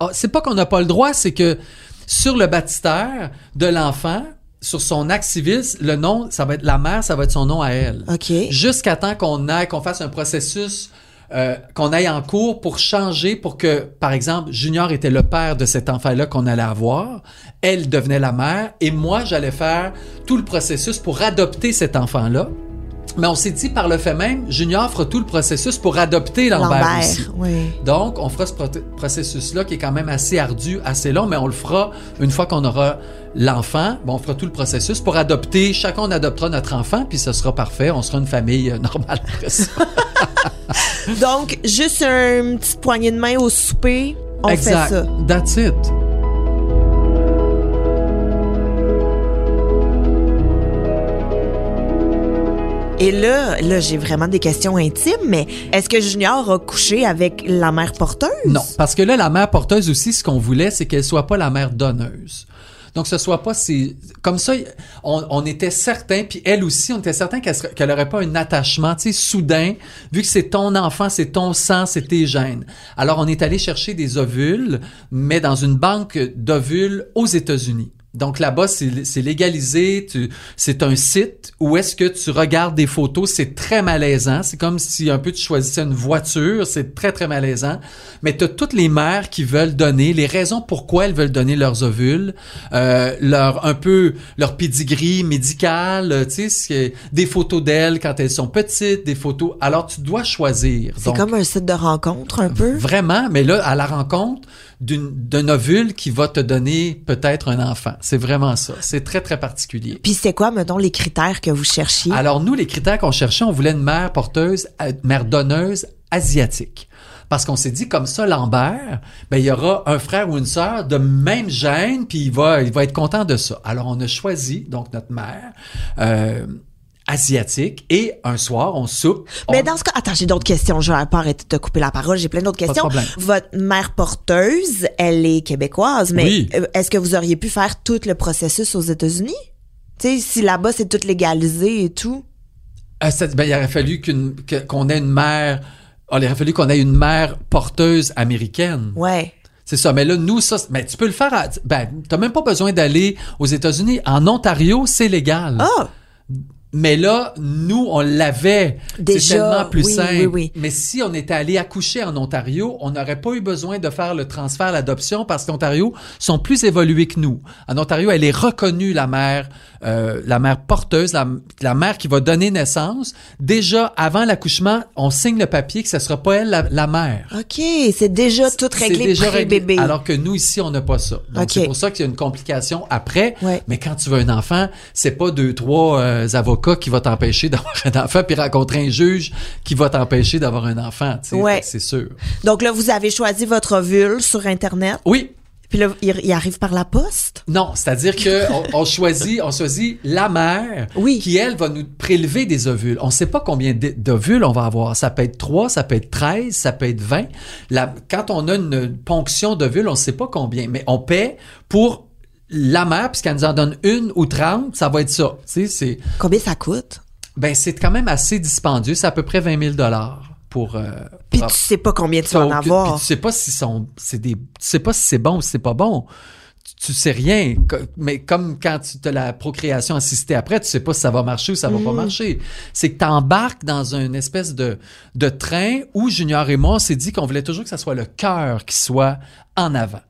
Ah, C'est pas qu'on n'a pas le droit, c'est que sur le baptistère de l'enfant, sur son acte civil, le nom, ça va être la mère, ça va être son nom à elle. OK. Jusqu'à temps qu'on aille, qu'on fasse un processus, euh, qu'on aille en cours pour changer, pour que, par exemple, Junior était le père de cet enfant-là qu'on allait avoir, elle devenait la mère, et moi, j'allais faire tout le processus pour adopter cet enfant-là. Mais on s'est dit, par le fait même, Junior fera tout le processus pour adopter Lambert aussi. oui. Donc, on fera ce pro- processus-là qui est quand même assez ardu, assez long, mais on le fera une fois qu'on aura l'enfant. Bon, on fera tout le processus pour adopter. Chacun on adoptera notre enfant, puis ce sera parfait. On sera une famille euh, normale après ça. Donc, juste un petit poignée de main au souper, on exact. fait ça. That's it. Et là, là, j'ai vraiment des questions intimes, mais est-ce que Junior a couché avec la mère porteuse? Non, parce que là, la mère porteuse aussi, ce qu'on voulait, c'est qu'elle soit pas la mère donneuse. Donc, ce soit pas ces... Comme ça, on, était certain, puis elle aussi, on était certain qu'elle serait- qu'elle aurait pas un attachement, tu sais, soudain, vu que c'est ton enfant, c'est ton sang, c'est tes gènes. Alors, on est allé chercher des ovules, mais dans une banque d'ovules aux États-Unis. Donc là-bas, c'est c'est légalisé. C'est un site où est-ce que tu regardes des photos. C'est très malaisant. C'est comme si un peu tu choisissais une voiture. C'est très, très malaisant. Mais tu as toutes les mères qui veulent donner, les raisons pourquoi elles veulent donner leurs ovules, euh, leur un peu leur pedigree médical, euh, tu sais, des photos d'elles quand elles sont petites, des photos. Alors tu dois choisir. C'est comme un site de rencontre, un peu. Vraiment, mais là, à la rencontre d'un ovule qui va te donner peut-être un enfant. C'est vraiment ça. C'est très, très particulier. Puis c'est quoi, mettons, les critères que vous cherchiez? Alors, nous, les critères qu'on cherchait, on voulait une mère porteuse, mère donneuse asiatique. Parce qu'on s'est dit, comme ça, Lambert, ben, il y aura un frère ou une sœur de même gène, puis il va, il va être content de ça. Alors, on a choisi, donc, notre mère, euh, asiatique, et un soir, on soupe. Mais on- dans ce cas, attends, j'ai d'autres questions. Je vais pas arrêter de te couper la parole. J'ai plein d'autres Pas de questions. problème. Votre mère porteuse, elle est québécoise, mais Oui. euh, est-ce que vous auriez pu faire tout le processus aux États-Unis? Tu sais, si là-bas c'est tout légalisé et tout. Ça- ben, il aurait fallu qu'une- qu'on ait une mère. ah, il aurait fallu qu'on ait une mère porteuse américaine. Ouais. C'est ça. Mais là, nous, ça, ben, tu peux le faire. À, ben, t'as même pas besoin d'aller aux États-Unis. En Ontario, c'est légal. Ah! Mais là, nous, on l'avait. C'est Déjà, tellement plus oui, simple. oui, oui. Mais si on était allé accoucher en Ontario, on n'aurait pas eu besoin de faire le transfert, l'adoption, parce qu'Ontario sont plus évolués que nous. En Ontario, elle est reconnue, la mère, euh, la mère porteuse, la, la mère qui va donner naissance. Déjà, avant l'accouchement, on signe le papier que ce sera pas elle, la, la mère. OK, c'est déjà tout réglé déjà réglé. pré-bébé. Alors que nous, ici, on n'a pas ça. Donc, Ok. c'est pour ça qu'il y a une complication après. Ouais. Mais quand tu veux un enfant, c'est pas deux, trois euh, avocats qui vont t'empêcher d'avoir un enfant, puis rencontrer un juge qui va t'empêcher d'avoir un enfant. tu sais. Ouais. C'est sûr. Donc là, vous avez choisi votre ovule sur Internet, Oui. puis là, il, arrive par la poste? Non, c'est-à-dire que on, choisit, on choisit la mère Oui. qui elle va nous prélever des ovules. On sait pas combien d'ovules on va avoir. Ça peut être 3, ça peut être 13, ça peut être 20. La, quand on a une ponction d'ovules, on sait pas combien, mais on paie pour la mère puisqu'elle nous en donne une ou 30, ça va être ça. Tu c'est Combien ça coûte? ben c'est quand même assez dispendieux, c'est à peu près 20 000 dollars pour euh, Puis tu sais pas combien tu vas en avoir. Puis tu sais pas si sont, c'est des, tu sais pas si c'est bon ou si c'est pas bon. Tu, tu sais rien. Mais comme quand tu as la procréation assistée après, tu sais pas si ça va marcher ou ça va pas marcher. C'est que t'embarques dans une espèce de, de train où Junior et moi, on s'est dit qu'on voulait toujours que ça soit le cœur qui soit en avant.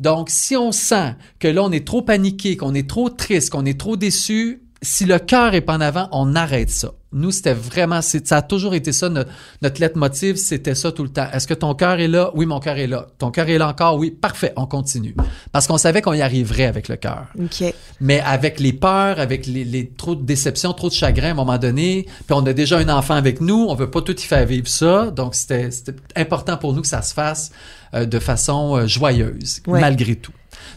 Donc, si on sent que là, on est trop paniqué, qu'on est trop triste, qu'on est trop déçu, si le cœur est pas en avant, on arrête ça. Nous, c'était vraiment, ça a toujours été ça, notre, notre lettre motive, c'était ça tout le temps. Est-ce que ton cœur est là? Oui, mon cœur est là. Ton cœur est là encore? Oui, parfait, on continue. Parce qu'on savait qu'on y arriverait avec le cœur. OK. Mais avec les peurs, avec les, les trop de déceptions, trop de chagrin à un moment donné, puis on a déjà un enfant avec nous, on veut pas tout y faire vivre ça, donc c'était c'était important pour nous que ça se fasse euh, de façon euh, joyeuse, Ouais. malgré tout.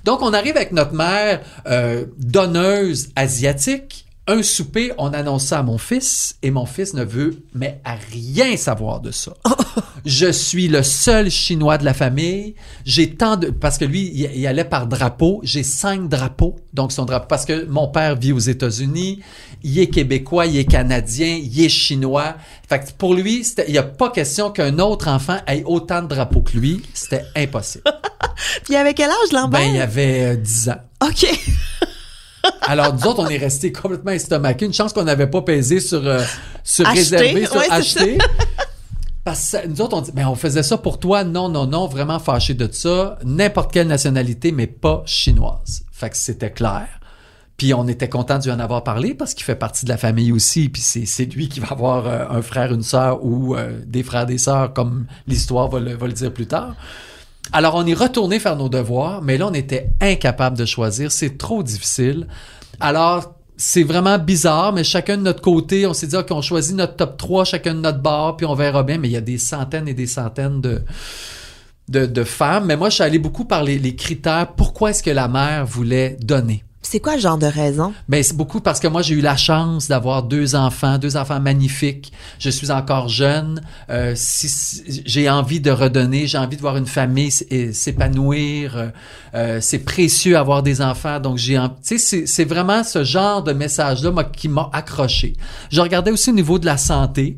Donc on arrive avec notre mère euh, donneuse asiatique. Un souper, on annonce ça à mon fils et mon fils ne veut mais à rien savoir de ça. je suis le seul chinois de la famille. J'ai tant de parce que lui il, il allait par drapeau. J'ai cinq drapeaux donc son drapeau parce que mon père vit aux États-Unis. Il est québécois, il est canadien, il est chinois. Fait que pour lui il n'y a pas question qu'un autre enfant ait autant de drapeaux que lui. C'était impossible. Puis avec quel âge, Lambert? ben il y avait euh, 10 ans. OK. Alors, nous autres, on est restés complètement estomaqués. Une chance qu'on n'avait pas pesé sur, euh, sur Acheter, réserver, sur ouais, acheter. Parce que nous autres, on dit, mais on faisait ça pour toi. Non, non, non, vraiment fâché de ça. N'importe quelle nationalité, mais pas chinoise. Fait que c'était clair. Puis on était content d'y en avoir parlé parce qu'il fait partie de la famille aussi. Puis c'est, c'est lui qui va avoir euh, un frère, une sœur ou euh, des frères, des sœurs, comme l'histoire va le, va le dire plus tard. Alors, on est retourné faire nos devoirs, mais là, on était incapable de choisir. C'est trop difficile. Alors, c'est vraiment bizarre, mais chacun de notre côté, on s'est dit, OK, on choisit notre top 3, chacun de notre bar, puis on verra bien. Mais il y a des centaines et des centaines de, de, femmes. Mais moi, je suis allé beaucoup par les critères. Pourquoi est-ce que la mère voulait donner? C'est quoi le genre de raison? Ben, c'est beaucoup parce que moi, j'ai eu la chance d'avoir deux enfants, deux enfants magnifiques. Je suis encore jeune. Euh, si, si- j'ai envie de redonner, j'ai envie de voir une famille s'épanouir. Euh, c'est précieux avoir des enfants. Donc, j'ai, tu sais, c'est, vraiment ce genre de message-là qui m'a accroché. Je regardais aussi au niveau de la santé.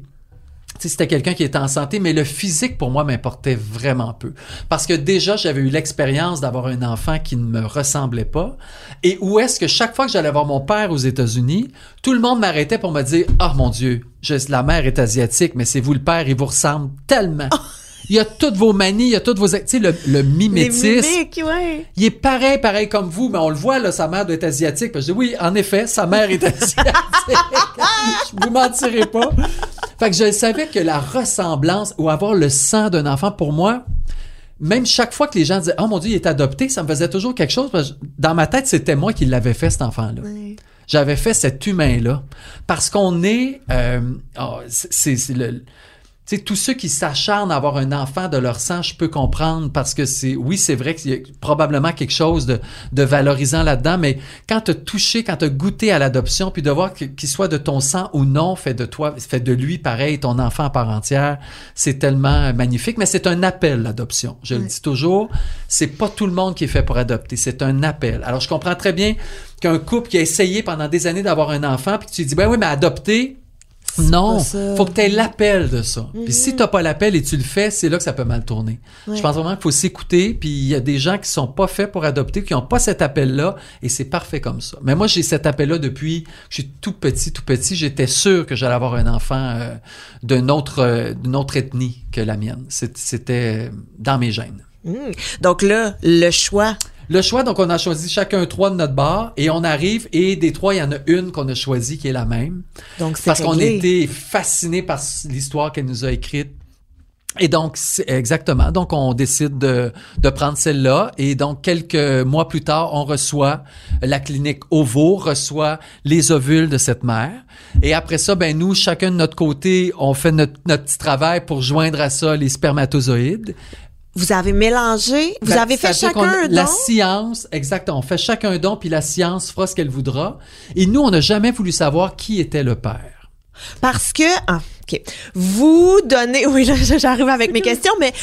C'était quelqu'un qui était en santé, mais le physique, pour moi, m'importait vraiment peu. Parce que déjà, j'avais eu l'expérience d'avoir un enfant qui ne me ressemblait pas. Et où est-ce que chaque fois que j'allais voir mon père aux États-Unis, tout le monde m'arrêtait pour me dire, ah, mon Dieu, la mère est asiatique, mais c'est vous le père, il vous ressemble tellement. Il y a toutes vos manies, il y a toutes vos... Tu sais, le, le mimétisme, mimiques, ouais. il est pareil, pareil comme vous, mais on le voit, là, sa mère doit être asiatique. Puis je dis, oui, en effet, sa mère est asiatique. je vous mentirai pas. Fait que je savais que la ressemblance ou avoir le sang d'un enfant, pour moi, même chaque fois que les gens disaient, oh mon Dieu, il est adopté, ça me faisait toujours quelque chose. Parce que dans ma tête, c'était moi qui l'avais fait, cet enfant-là. J'avais fait cet humain-là. Parce qu'on est, euh, oh, c'est le, tu sais, tous ceux qui s'acharnent à avoir un enfant de leur sang, je peux comprendre parce que c'est, oui, c'est vrai qu'il y a probablement quelque chose de, de valorisant là-dedans, mais quand t'as touché, quand t'as goûté à l'adoption, puis de voir qu'il soit de ton sang ou non, fait de toi, fait de lui pareil, ton enfant à part entière, c'est tellement magnifique, mais c'est un appel, l'adoption. Je le dis toujours, c'est pas tout le monde qui est fait pour adopter, c'est un appel. Alors, je comprends très bien qu'un couple qui a essayé pendant des années d'avoir un enfant, puis que tu lui dis, ben oui, mais adopter, non, faut que tu aies l'appel de ça. Puis Mhm. si t'as pas l'appel et tu le fais, c'est là que ça peut mal tourner. Ouais. Je pense vraiment qu'il faut s'écouter, puis il y a des gens qui sont pas faits pour adopter, qui ont pas cet appel-là, et c'est parfait comme ça. Mais moi, j'ai cet appel-là depuis que je suis tout petit, tout petit. J'étais sûr que j'allais avoir un enfant euh, d'une autre, euh, d'une autre ethnie que la mienne. C'était dans mes gènes. Hmm. Donc là, le choix. Le choix, donc on a choisi chacun trois de notre bar, et on arrive, et des trois, il y en a une qu'on a choisie qui est la même. Donc c'est Parce qu'on était fascinés par l'histoire qu'elle nous a écrite. Et donc, exactement. Donc, on décide de, de prendre celle-là. Et donc, quelques mois plus tard, on reçoit la clinique OVO, reçoit les ovules de cette mère. Et après ça, ben nous, chacun de notre côté, on fait notre, notre petit travail pour joindre à ça les spermatozoïdes. Vous avez mélangé, vous Ben, avez fait chacun un La don? science, exactement. On fait chacun un don, puis la science fera ce qu'elle voudra. Et nous, on n'a jamais voulu savoir qui était le père. Parce que, ah, OK. Vous donnez, oui, là, j'arrive avec mes questions, mais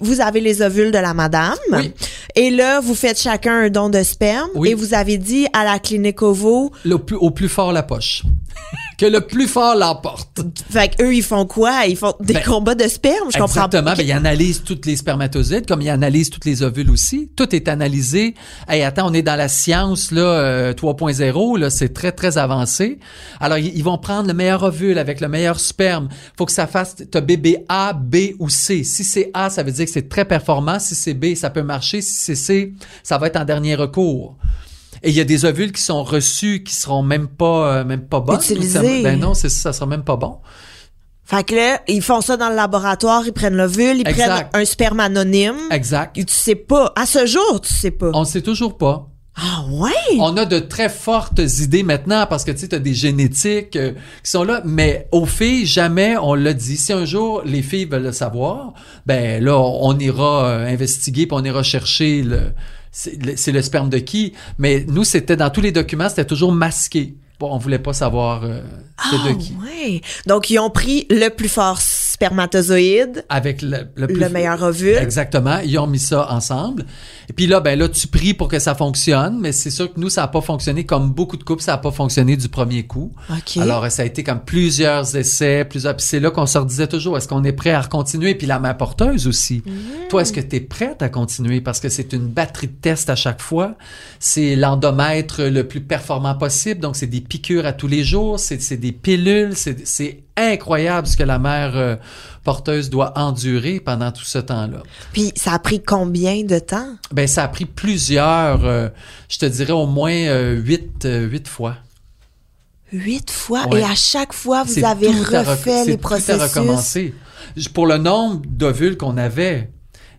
vous- avez les ovules de la madame. Oui. Et là, vous faites chacun un don de sperme. Oui. Et vous avez dit à la clinique OVO, Le plus, au plus fort la poche. que le plus fort l'emporte. fait qu'eux, ils font quoi? Ils font des Ben, combats de sperme? Je comprends Exactement. pas. Ben, ils analysent toutes les spermatozoïdes, comme ils analysent toutes les ovules aussi. Tout est analysé. Hey, attends, on est dans la science là euh, 3.0. Là, c'est très très avancé. Alors, ils, ils vont prendre le meilleur ovule avec le meilleur sperme. Faut que ça fasse. T'as bébé A, B ou C. Si c'est A, ça veut dire que c'est très performant. Si c'est B, ça peut marcher. Si c'est C, ça va être en dernier recours. Et il y a des ovules qui sont reçus qui seront même pas euh, même pas bonnes. Utilisés. Ben non, c'est ça sera même pas bon. Fait que là, ils font ça dans le laboratoire, ils prennent l'ovule, ils Exact. prennent un sperme anonyme. Exact. Et tu sais pas. À ce jour, tu sais pas. On ne sait toujours pas. Ah ouais? On a de très fortes idées maintenant parce que tu sais, as des génétiques euh, qui sont là, mais aux filles, jamais on l'a dit. Si un jour les filles veulent le savoir, ben là, on ira euh, investiguer puis on ira chercher le c'est le, sperme de qui. Mais nous, c'était dans tous les documents, c'était toujours masqué. bon, on voulait pas savoir euh, c'est Ah, de qui. ouais. Donc, ils ont pris le plus fort spermatozoïde, Avec le, le, plus- le meilleur ovule. Exactement. Ils ont mis ça ensemble. Et puis là, ben là, tu pries pour que ça fonctionne, mais c'est sûr que nous, ça n'a pas fonctionné comme beaucoup de couples, ça n'a pas fonctionné du premier coup. Alors, ça a été comme plusieurs essais, plusieurs. Puis c'est là qu'on se redisait toujours, est-ce qu'on est prêt à continuer? Puis la mère porteuse aussi. Toi, est-ce que tu es prête à continuer? Parce que c'est une batterie de tests à chaque fois. C'est l'endomètre le plus performant possible. Donc, c'est des piqûres à tous les jours. C'est des pilules. C'est incroyable ce que la mère euh, porteuse doit endurer pendant tout ce temps-là. Puis, ça a pris combien de temps? Ben, ça a pris plusieurs, euh, je te dirais au moins euh, huit, huit fois. Huit fois? Ouais. Et à chaque fois, vous avez à refait c'est les tout à processus? recommencer. J- Pour le nombre d'ovules qu'on avait,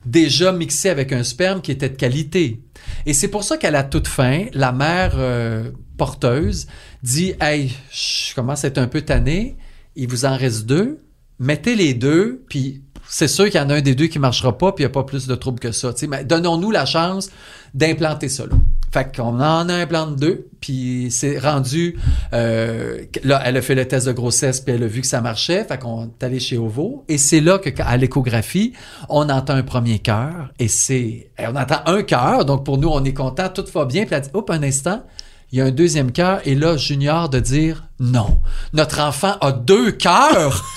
déjà mixés avec un sperme qui était de qualité. Et c'est pour ça qu'à la toute fin, la mère porteuse dit Hey, je commence à être un peu tanné, il vous en reste deux, mettez les deux, puis c'est sûr qu'il y en a un des deux qui marchera pas, puis il n'y a pas plus de troubles que ça. Mais donnons-nous la chance d'implanter ça là. Fait qu'on en a implanté deux, puis c'est rendu... euh, là, elle a fait le test de grossesse, puis elle a vu que ça marchait, fait qu'on est allé chez Ovo, et c'est là que, à l'échographie, on entend un premier cœur, et c'est... On entend un cœur, donc pour nous, on est content, tout va bien, puis elle dit, hop, un instant, il y a un deuxième cœur, et là, Junior de dire, non, notre enfant a deux cœurs!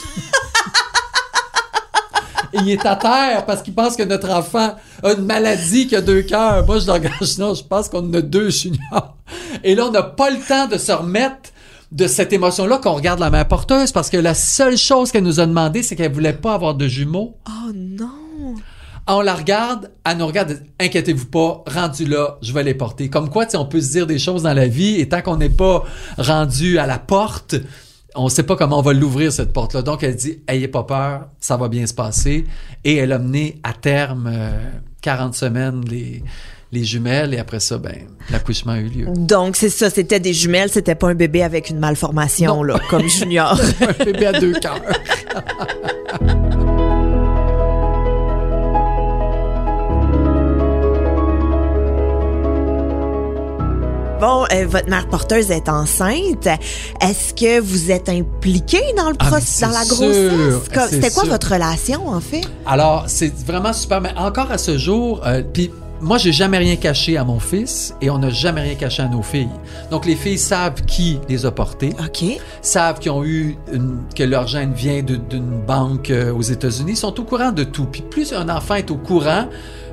Il est à terre parce qu'il pense que notre enfant a une maladie qui a deux cœurs. Moi, je l'engage, non, je pense qu'on a deux juniors. Et là, on n'a pas le temps de se remettre de cette émotion-là qu'on regarde la mère porteuse parce que la seule chose qu'elle nous a demandé, c'est qu'elle voulait pas avoir de jumeaux. Oh non! On la regarde, elle nous regarde, inquiétez-vous pas, rendu là, je vais les porter. Comme quoi, tu sais, on peut se dire des choses dans la vie et tant qu'on n'est pas rendu à la porte, on sait pas comment on va l'ouvrir cette porte-là. Donc elle dit, ayez pas peur, ça va bien se passer. Et elle a mené à terme euh, 40 semaines les les jumelles et après ça, ben l'accouchement a eu lieu. Donc, c'est ça, c'était des jumelles, c'était pas un bébé avec une malformation, Non. là, comme Junior. Un bébé à deux cœurs. Bon, euh, votre mère porteuse est enceinte. Est-ce que vous êtes impliqué dans le Ah, processus, dans la grossesse? C'était quoi sûr. votre relation, en fait? Alors, c'est vraiment super. Mais encore à ce jour, euh, puis moi, j'ai jamais rien caché à mon fils et on n'a jamais rien caché à nos filles. Donc, les filles savent qui les a portées, OK. savent qu'ils ont eu une- que leur gène vient d'une banque euh, aux États-Unis, sont au courant de tout. Puis plus un enfant est au courant,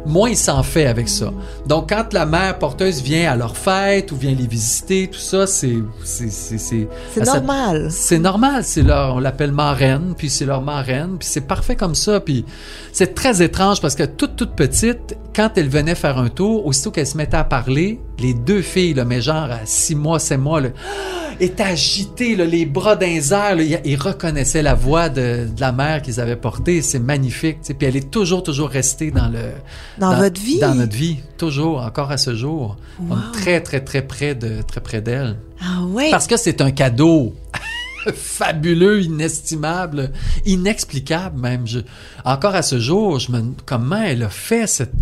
moins il s'en fait avec ça. Donc, quand la mère porteuse vient à leur fête ou vient les visiter, tout ça, c'est c'est normal. c'est normal, c'est leur, on l'appelle marraine, puis c'est leur marraine, puis c'est parfait comme ça, puis c'est très étrange parce que toute toute petite, quand elle venait faire un tour, aussitôt qu'elle se mettait à parler, les deux filles, là, mais genre à six mois, sept mois, là, étaient agitées, là, les bras airs, là, ils, reconnaissaient la voix de, de la mère qu'ils avaient portée, c'est magnifique, tu sais, puis elle est toujours toujours restée dans le Dans votre vie? dans notre vie, toujours, encore à ce jour, Wow. est très très très près de très près d'elle. Ah ouais. Parce que c'est un cadeau fabuleux, inestimable, inexplicable même. Je, encore à ce jour, je me comment elle a fait cette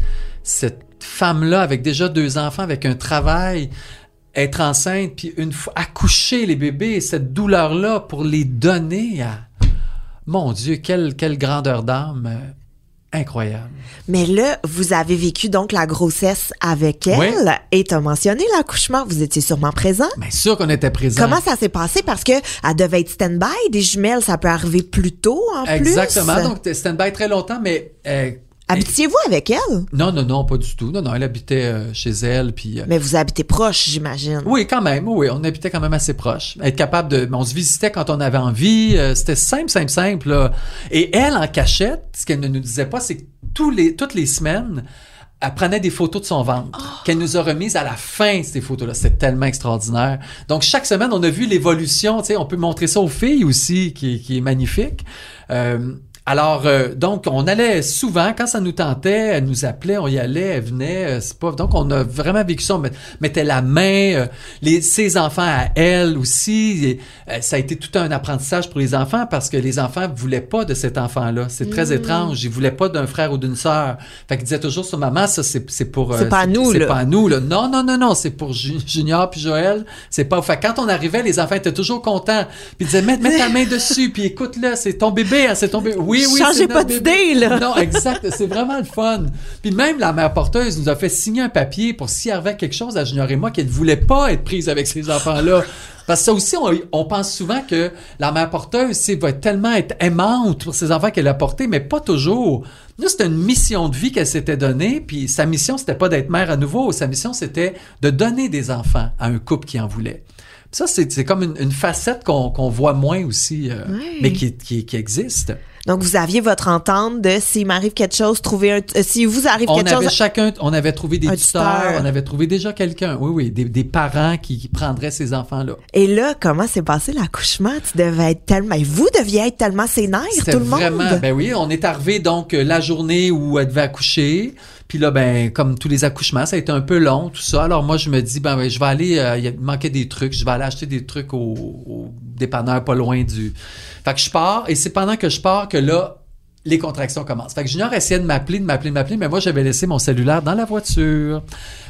cette femme-là avec déjà deux enfants, avec un travail, être enceinte, puis une fois accoucher les bébés, cette douleur-là pour les donner à mon Dieu, quelle quelle grandeur d'âme euh, incroyable. Mais là, vous avez vécu donc la grossesse avec elle Oui. et t'as mentionné l'accouchement. Vous étiez sûrement présent. Bien sûr qu'on était présents. Comment ça s'est passé? Parce que elle devait être stand-by. Des jumelles, ça peut arriver plus tôt, en Exactement. plus. Donc, c'était stand-by très longtemps, mais euh, Habitiez-vous avec elle? Non, non, non, pas du tout. Non, non, elle habitait euh, chez elle, puis... euh, Mais vous habitez proche, j'imagine. oui, quand même, oui, on habitait quand même assez proche. Être capable de... On se visitait quand on avait envie. euh, C'était simple, simple, simple. là. Et elle, en cachette, ce qu'elle ne nous disait pas, c'est que tous les, toutes les semaines, elle prenait des photos de son ventre qu'elle nous a remises à la fin, ces photos-là. C'était tellement extraordinaire. Donc, chaque semaine, on a vu l'évolution. Tu sais, on peut montrer ça aux filles aussi, qui, qui est magnifique. Euh, Alors, euh, donc, on allait souvent, quand ça nous tentait, elle nous appelait, on y allait, elle venait, euh, c'est pas... Donc, on a vraiment vécu ça, on met- mettait la main, euh, les, ses enfants à elle aussi. et, euh, ça a été tout un apprentissage pour les enfants parce que les enfants voulaient pas de cet enfant-là. C'est très étrange. Ils voulaient pas d'un frère ou d'une sœur. Fait qu'ils disaient toujours sur maman, ça, c'est c'est pour... euh, C'est pas à nous, C'est là. pas à nous, là. Non, non, non, non, c'est pour Ju- Junior puis Joël. C'est pas... Fait quand on arrivait, les enfants étaient toujours contents. Puis ils disaient, mets, mets ta main dessus, puis écoute-le, c'est ton bébé, hein, c'est ton bébé. Oui, oui, Changez c'est pas d'idée, là. Non, exact. C'est vraiment le fun. Puis même la mère porteuse nous a fait signer un papier pour s'il y avait quelque chose à Junior et moi qu'elle ne voulait pas être prise avec ces enfants-là. Parce que ça aussi, on, on pense souvent que la mère porteuse, c'est, va tellement être aimante pour ses enfants qu'elle a portés, mais pas toujours. Nous, c'était une mission de vie qu'elle s'était donnée, puis sa mission, c'était pas d'être mère à nouveau. Sa mission, c'était de donner des enfants à un couple qui en voulait. Ça, c'est, c'est comme une, une facette qu'on, qu'on voit moins aussi, euh, mais qui, qui, qui existe. Donc, vous aviez votre entente de s'il m'arrive quelque chose, trouver un, euh, si vous arrive On quelque avait chose. chacun, on avait trouvé des tuteurs, tuteur. on avait trouvé déjà quelqu'un, oui, oui, des, des parents qui, qui prendraient ces enfants-là. Et là, comment s'est passé l'accouchement? Tu devais être tellement, vous deviez être tellement sénère, tout le monde. vraiment, ben oui, on est arrivé donc euh, la journée où elle devait accoucher. Puis là, ben, comme tous les accouchements, ça a été un peu long, tout ça. Alors moi, je me dis, ben, ben, je vais aller, euh, il manquait des trucs, je vais aller acheter des trucs au, au dépanneur pas loin du. Fait que je pars, et c'est pendant que je pars que là, les contractions commencent. Fait que Junior essayait de m'appeler, de m'appeler, de m'appeler, mais moi, j'avais laissé mon cellulaire dans la voiture,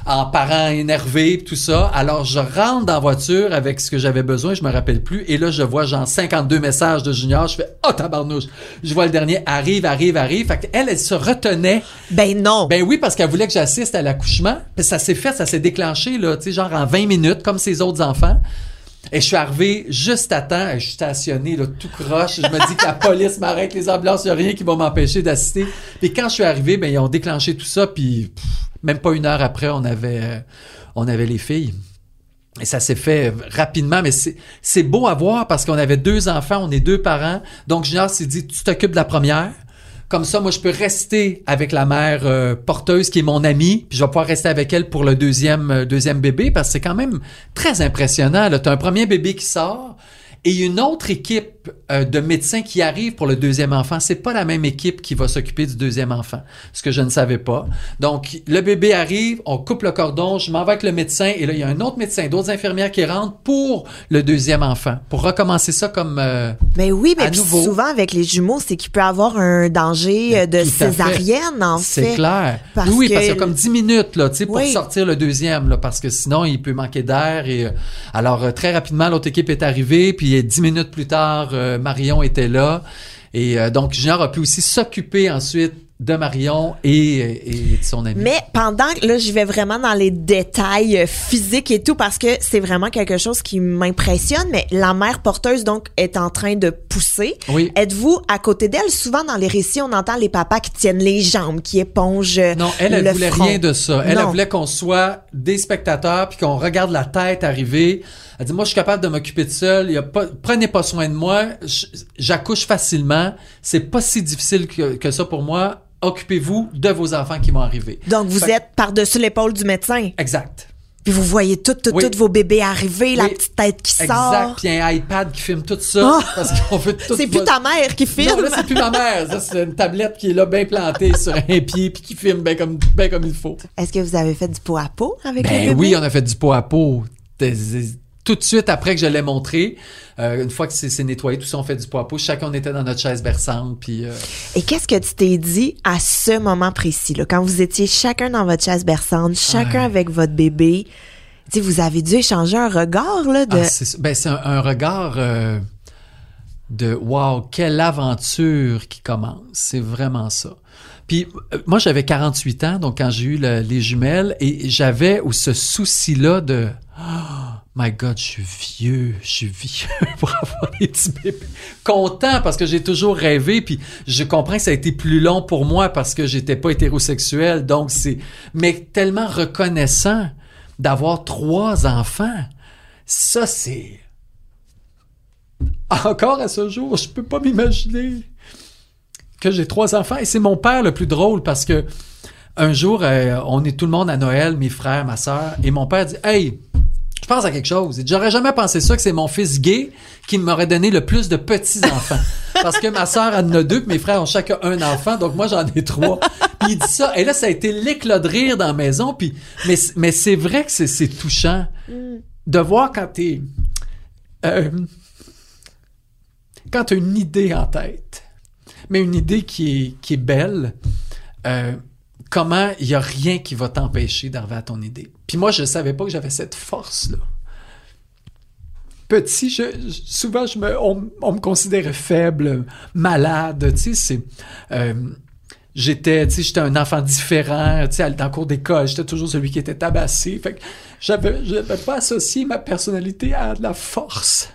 en parent énervé, tout ça. Alors, je rentre dans la voiture avec ce que j'avais besoin, je me rappelle plus, et là, je vois genre 52 messages de Junior, je fais « Oh, tabarnouche! » Je vois le dernier, arrive, arrive, arrive. Fait qu'elle, elle se retenait. Ben non. Ben oui, parce qu'elle voulait que j'assiste à l'accouchement. Puis ça s'est fait, ça s'est déclenché, là, tu sais, genre en 20 minutes, comme ses autres enfants. Et je suis arrivé juste à temps, je suis stationné, là, tout croche. Je me dis que la police m'arrête, les ambulances, il n'y a rien qui va m'empêcher d'assister. Puis quand je suis arrivé, ben, ils ont déclenché tout ça, puis même pas une heure après, on avait, euh, on avait les filles. Et ça s'est fait rapidement, mais c'est c'est beau à voir parce qu'on avait deux enfants, on est deux parents. Donc Junior s'est dit, tu t'occupes de la première. Comme ça, moi, je peux rester avec la mère euh, porteuse qui est mon amie, puis je vais pouvoir rester avec elle pour le deuxième euh, deuxième bébé parce que c'est quand même très impressionnant. Tu as un premier bébé qui sort et une autre équipe euh, de médecins qui arrive pour le deuxième enfant. C'est pas la même équipe qui va s'occuper du deuxième enfant, ce que je ne savais pas. Donc, le bébé arrive, on coupe le cordon, je m'en vais avec le médecin et là, il y a un autre médecin, d'autres infirmières qui rentrent pour le deuxième enfant, pour recommencer ça comme... euh, Mais oui, mais À puis nouveau. souvent avec les jumeaux, c'est qu'il peut avoir un danger euh, de Ben, à fait. césarienne, en C'est fait. clair. Parce oui, oui, que- parce qu'il y a comme 10 minutes là, tu sais, pour Oui. sortir le deuxième, là, parce que sinon, il peut manquer d'air. Et, euh, alors, euh, très rapidement, l'autre équipe est arrivée, puis euh, 10 minutes plus tard, euh, Marion était là. Et euh, donc, Junior a pu aussi s'occuper ensuite de Marion et, et de son ami. Mais pendant que là, je vais vraiment dans les détails physiques et tout parce que c'est vraiment quelque chose qui m'impressionne. Mais la mère porteuse donc est en train de pousser. Oui. Êtes-vous à côté d'elle? Souvent dans les récits, on entend les papas qui tiennent les jambes, qui épongent. Non, elle, elle le voulait front. rien de ça. Elle, elle voulait qu'on soit des spectateurs puis qu'on regarde la tête arriver. Elle dit, moi, je suis capable de m'occuper de seul. Il y a pas, prenez pas soin de moi. J'accouche facilement. C'est pas si difficile que, que ça pour moi. Occupez-vous de vos enfants qui vont arriver. Donc vous Fait- êtes par-dessus l'épaule du médecin. Exact. Puis vous voyez Oui. toutes vos bébés arriver, la petite tête qui Exact. sort. Puis un iPad qui filme tout ça. Ah! Parce qu'on veut tout C'est plus ta mère qui filme. Non, là, c'est plus ma mère. C'est une tablette qui est là, bien plantée sur un pied, puis qui filme bien comme, bien comme il faut. Est-ce que vous avez fait du pot à pot avec les Ben bébés? oui, on a fait du pot à pot. Des- des- Tout de suite après que je l'ai montré, euh, une fois que c'est nettoyé, tout ça, on fait du pot à. Chacun était dans notre chaise berçante, puis euh, Et qu'est-ce que tu t'es dit à ce moment précis, là, quand vous étiez chacun dans votre chaise berçante, chacun Ouais. avec votre bébé? Tu sais, vous avez dû échanger un regard, là, de... ah, c'est ben, c'est un, un regard euh, de wow, quelle aventure qui commence. C'est vraiment ça. Puis euh, moi, j'avais 48 ans, donc quand j'ai eu le- les jumelles, et j'avais ou ce souci-là de oh, my God, je suis vieux, je suis vieux pour avoir des petits bébés. Content parce que j'ai toujours rêvé, puis je comprends que ça a été plus long pour moi parce que j'étais pas hétérosexuel, donc c'est mais tellement reconnaissant d'avoir trois enfants. Ça, c'est encore à ce jour, je peux pas m'imaginer que j'ai trois enfants. Et c'est mon père le plus drôle parce que un jour, euh, on est tout le monde à Noël, mes frères, ma sœur, et mon père dit Hey, je pense à quelque chose. J'aurais jamais pensé ça que c'est mon fils gay qui m'aurait donné le plus de petits enfants. parce que ma sœur en a deux, puis mes frères ont chacun un enfant, donc moi j'en ai trois. Puis il dit ça, et là ça a été l'éclat de rire dans la maison, puis mais mais c'est vrai que c'est c'est touchant de voir quand t'es euh, quand t'as une idée en tête, mais une idée qui est qui est belle. Euh, comment il y a rien qui va t'empêcher d'arriver à ton idée. Puis moi, je savais pas que j'avais cette force-là. Petit, souvent, je me, on, me considérait faible, malade, tu sais, euh, J'étais, tu sais, j'étais un enfant différent, tu sais, dans cours d'école, j'étais toujours celui qui était tabassé. Fait que j'avais, j'avais pas associé ma personnalité à de la force.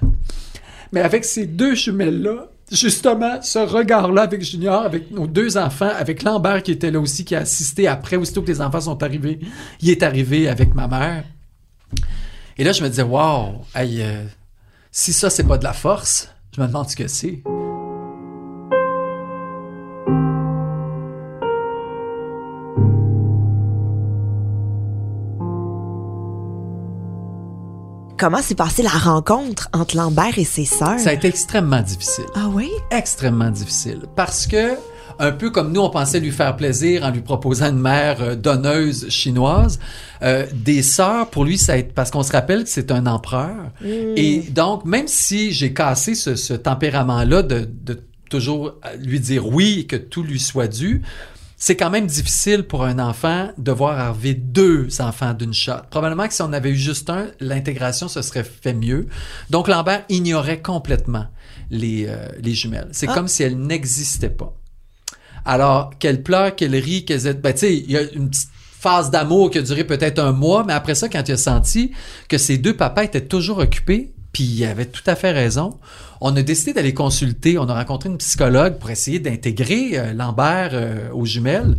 Mais avec ces deux jumelles-là, justement, ce regard-là avec Junior, avec nos deux enfants, avec Lambert qui était là aussi, qui a assisté après, aussitôt que les enfants sont arrivés, il est arrivé avec ma mère. Et là, je me disais, wow, hey, euh, si ça, c'est pas de la force, je me demande ce que c'est. Comment s'est passée la rencontre entre Lambert et ses sœurs? Ça a été extrêmement difficile. Ah oui? extrêmement difficile parce que un peu comme nous on pensait lui faire plaisir en lui proposant une mère euh, donneuse chinoise euh, des sœurs pour lui ça a été parce qu'on se rappelle que c'est un empereur et donc même si j'ai cassé ce, ce tempérament là de, de toujours lui dire oui et que tout lui soit dû c'est quand même difficile pour un enfant de voir arriver deux enfants d'une shot. Probablement que si on avait eu juste un, l'intégration se serait fait mieux. Donc Lambert ignorait complètement les, euh, les jumelles. C'est Ah. comme si elles n'existaient pas. Alors qu'elle pleure, qu'elle rit, qu'elle aient... ben tu sais, il y a une petite phase d'amour qui a duré peut-être un mois, mais après ça, quand il a senti que ses deux papas étaient toujours occupés, puis il avait tout à fait raison, on a décidé d'aller consulter. On a rencontré une psychologue pour essayer d'intégrer euh, Lambert euh, aux jumelles.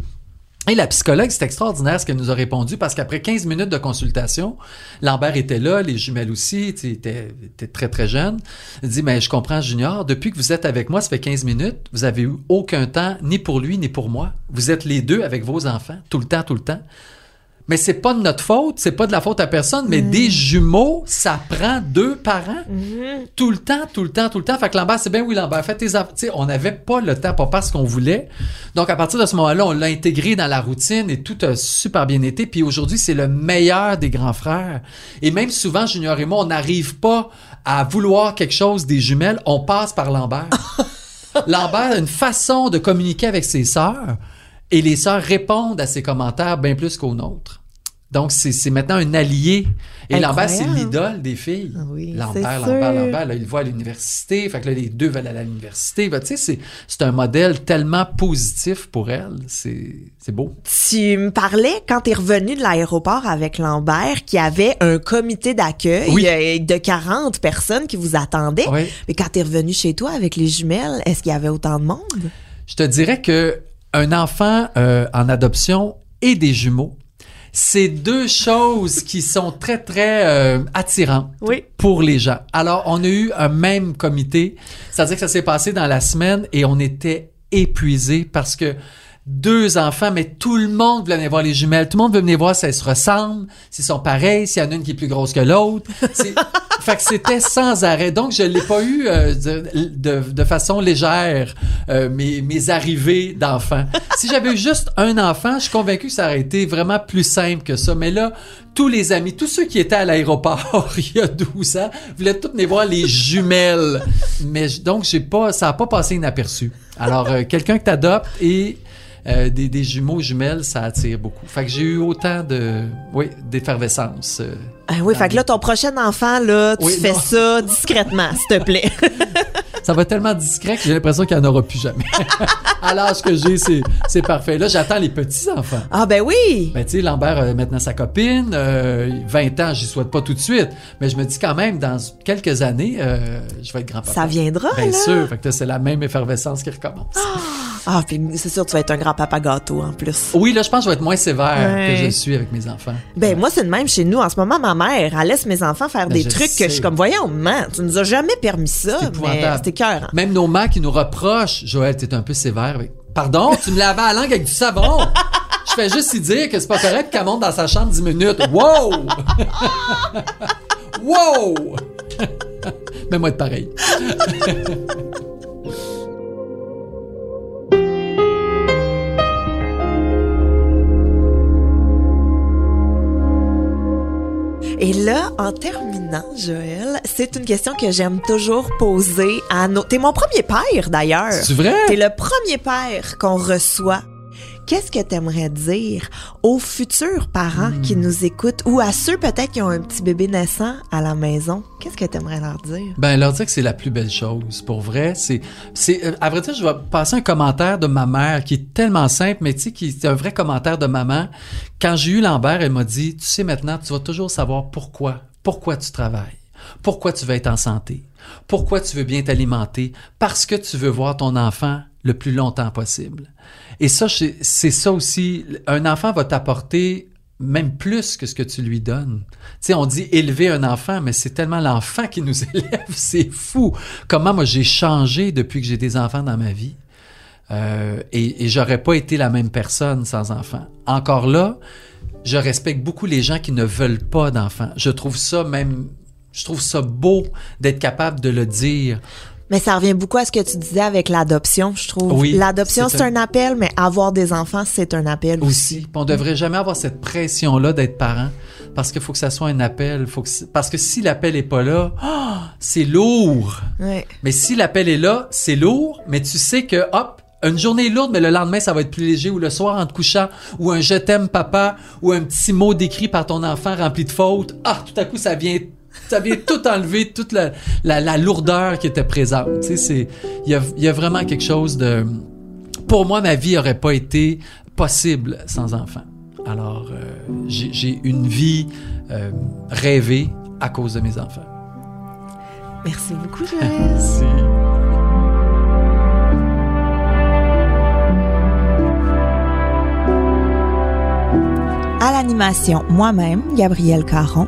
Et la psychologue, c'est extraordinaire ce qu'elle nous a répondu parce qu'après 15 minutes de consultation, Lambert était là, les jumelles aussi, étaient, étaient très très jeunes. Elle dit, mais je comprends Junior, depuis que vous êtes avec moi, ça fait 15 minutes, vous avez eu aucun temps, ni pour lui, ni pour moi. Vous êtes les deux avec vos enfants, tout le temps, tout le temps. Mais c'est pas de notre faute, c'est pas de la faute à personne, mais des jumeaux, ça prend deux parents. Tout le temps, tout le temps, tout le temps. Fait que Lambert, c'est bien oui, Lambert, fais tes affaires. On n'avait pas le temps pour faire ce qu'on voulait. Donc, à partir de ce moment-là, on l'a intégré dans la routine et tout a super bien été. Puis aujourd'hui, c'est le meilleur des grands frères. Et même souvent, Junior et moi, on n'arrive pas à vouloir quelque chose des jumelles, on passe par Lambert. Lambert a une façon de communiquer avec ses sœurs et les sœurs répondent à ses commentaires bien plus qu'aux nôtres. Donc, c'est c'est maintenant un allié. Et Lambert, c'est l'idole des filles. Ah oui, Lambert, Lambert. Lambert, là, il le voit à l'université. Fait que là, les deux veulent aller à l'université. Tu sais, c'est- c'est un modèle tellement positif pour elle. C'est c'est beau. Tu me parlais quand t'es revenu de l'aéroport avec Lambert qu'il y avait un comité d'accueil Oui. euh, de 40 personnes qui vous attendaient. Oui. Mais quand t'es revenu chez toi avec les jumelles, est-ce qu'il y avait autant de monde? Je te dirais que un enfant euh, en adoption et des jumeaux, c'est deux choses qui sont très, très euh, attirantes Oui. pour les gens. Alors, on a eu un même comité, c'est-à-dire que ça s'est passé dans la semaine et on était épuisés parce que deux enfants, mais tout le monde voulait venir voir les jumelles. Tout le monde veut venir voir si elles se ressemblent, s'ils sont pareils, s'il y en a une qui est plus grosse que l'autre. Fait que c'était sans arrêt. Donc, je l'ai pas eu euh, de, de, de façon légère, euh, mes, mes arrivées d'enfants. Si j'avais eu juste un enfant, je suis convaincu que ça aurait été vraiment plus simple que ça. Mais là, tous les amis, tous ceux qui étaient à l'aéroport il y a 12 ans, voulaient tous venir voir les jumelles. Mais donc, j'ai pas, ça a pas passé inaperçu. Alors, euh, quelqu'un que t'adoptes et euh, des, des jumeaux jumelles, ça attire beaucoup. Fait que j'ai eu autant de, oui, d'effervescence. euh. Ah oui, fait que là, ton prochain enfant, là, tu Oui, fais non. ça discrètement, s'il te plaît. Ça va être tellement discret que j'ai l'impression qu'il n'y en aura plus jamais. à l'âge que j'ai, c'est, c'est parfait. Là, j'attends les petits-enfants. ah ben oui! Ben, tu sais, Lambert a maintenant sa copine, euh, 20 ans, j'y souhaite pas tout de suite, mais je me dis quand même, dans quelques années, euh, je vais être grand-papa. Ça viendra, Bien là. sûr, fait que là, c'est la même effervescence qui recommence. Ah, puis c'est sûr, tu vas être un grand-papa gâteau, en plus. Oui, là, je pense que je vais être moins sévère Ouais. que je suis avec mes enfants. Ben moi c'est de même chez nous en ce moment ma mère elle laisse mes enfants faire Ben, des trucs sais. que je suis comme voyons man tu nous as jamais permis ça mais c'était cœur Même nos mères qui nous reprochent, Joël, t'es un peu sévère. avec- Pardon, tu me lavais la langue avec du savon. Je fais juste y dire que c'est pas correct qu'elle monte dans sa chambre 10 minutes. Wow! wow! Mets-moi de pareil. Et là, en terminant, Joël, c'est une question que j'aime toujours poser à nos... T'es mon premier père, d'ailleurs. C'est vrai? T'es le premier père qu'on reçoit. Qu'est-ce que t'aimerais dire aux futurs parents qui Hmm. nous écoutent ou à ceux peut-être qui ont un petit bébé naissant à la maison? Qu'est-ce que t'aimerais leur dire? Ben, leur dire que c'est la plus belle chose. Pour vrai, c'est, c'est, euh, à vrai dire, je vais passer un commentaire de ma mère qui est tellement simple, mais tu sais, qui est un vrai commentaire de maman. Quand j'ai eu Lambert, elle m'a dit, tu sais, maintenant, tu vas toujours savoir pourquoi. Pourquoi tu travailles. Pourquoi tu veux être en santé. Pourquoi tu veux bien t'alimenter. Parce que tu veux voir ton enfant le plus longtemps possible. Et ça, c'est ça aussi. Un enfant va t'apporter même plus que ce que tu lui donnes. Tu sais, on dit élever un enfant, mais c'est tellement l'enfant qui nous élève, c'est fou. Comment moi j'ai changé depuis que j'ai des enfants dans ma vie. Euh, et, et j'aurais pas été la même personne sans enfant. Encore là, je respecte beaucoup les gens qui ne veulent pas d'enfants. Je trouve ça même, je trouve ça beau d'être capable de le dire. Mais ça revient beaucoup à ce que tu disais avec l'adoption, je trouve. Oui, L'adoption, c'est un- un... appel, mais avoir des enfants, c'est un appel aussi. aussi. On devrait jamais avoir cette pression-là d'être parent parce qu'il faut que ça soit un appel. Faut que, c'est- parce que si l'appel est pas là, ah, c'est lourd. Ouais. Mais si l'appel est là, c'est lourd, mais tu sais que, hop, une journée est lourde, mais le lendemain, ça va être plus léger, ou le soir en te couchant, ou un je t'aime papa, ou un petit mot décrit par ton enfant rempli de fautes. Ah, tout à coup, ça vient, ça vient tout enlever, toute la, la, la lourdeur qui était présente. Tu sais, il y a, il y a vraiment quelque chose de, pour moi, ma vie aurait pas été possible sans enfant. Alors, euh, j'ai j'ai une vie euh, rêvée à cause de mes enfants. Merci beaucoup, Joël. Merci. À l'animation, moi-même, Gabrielle Caron.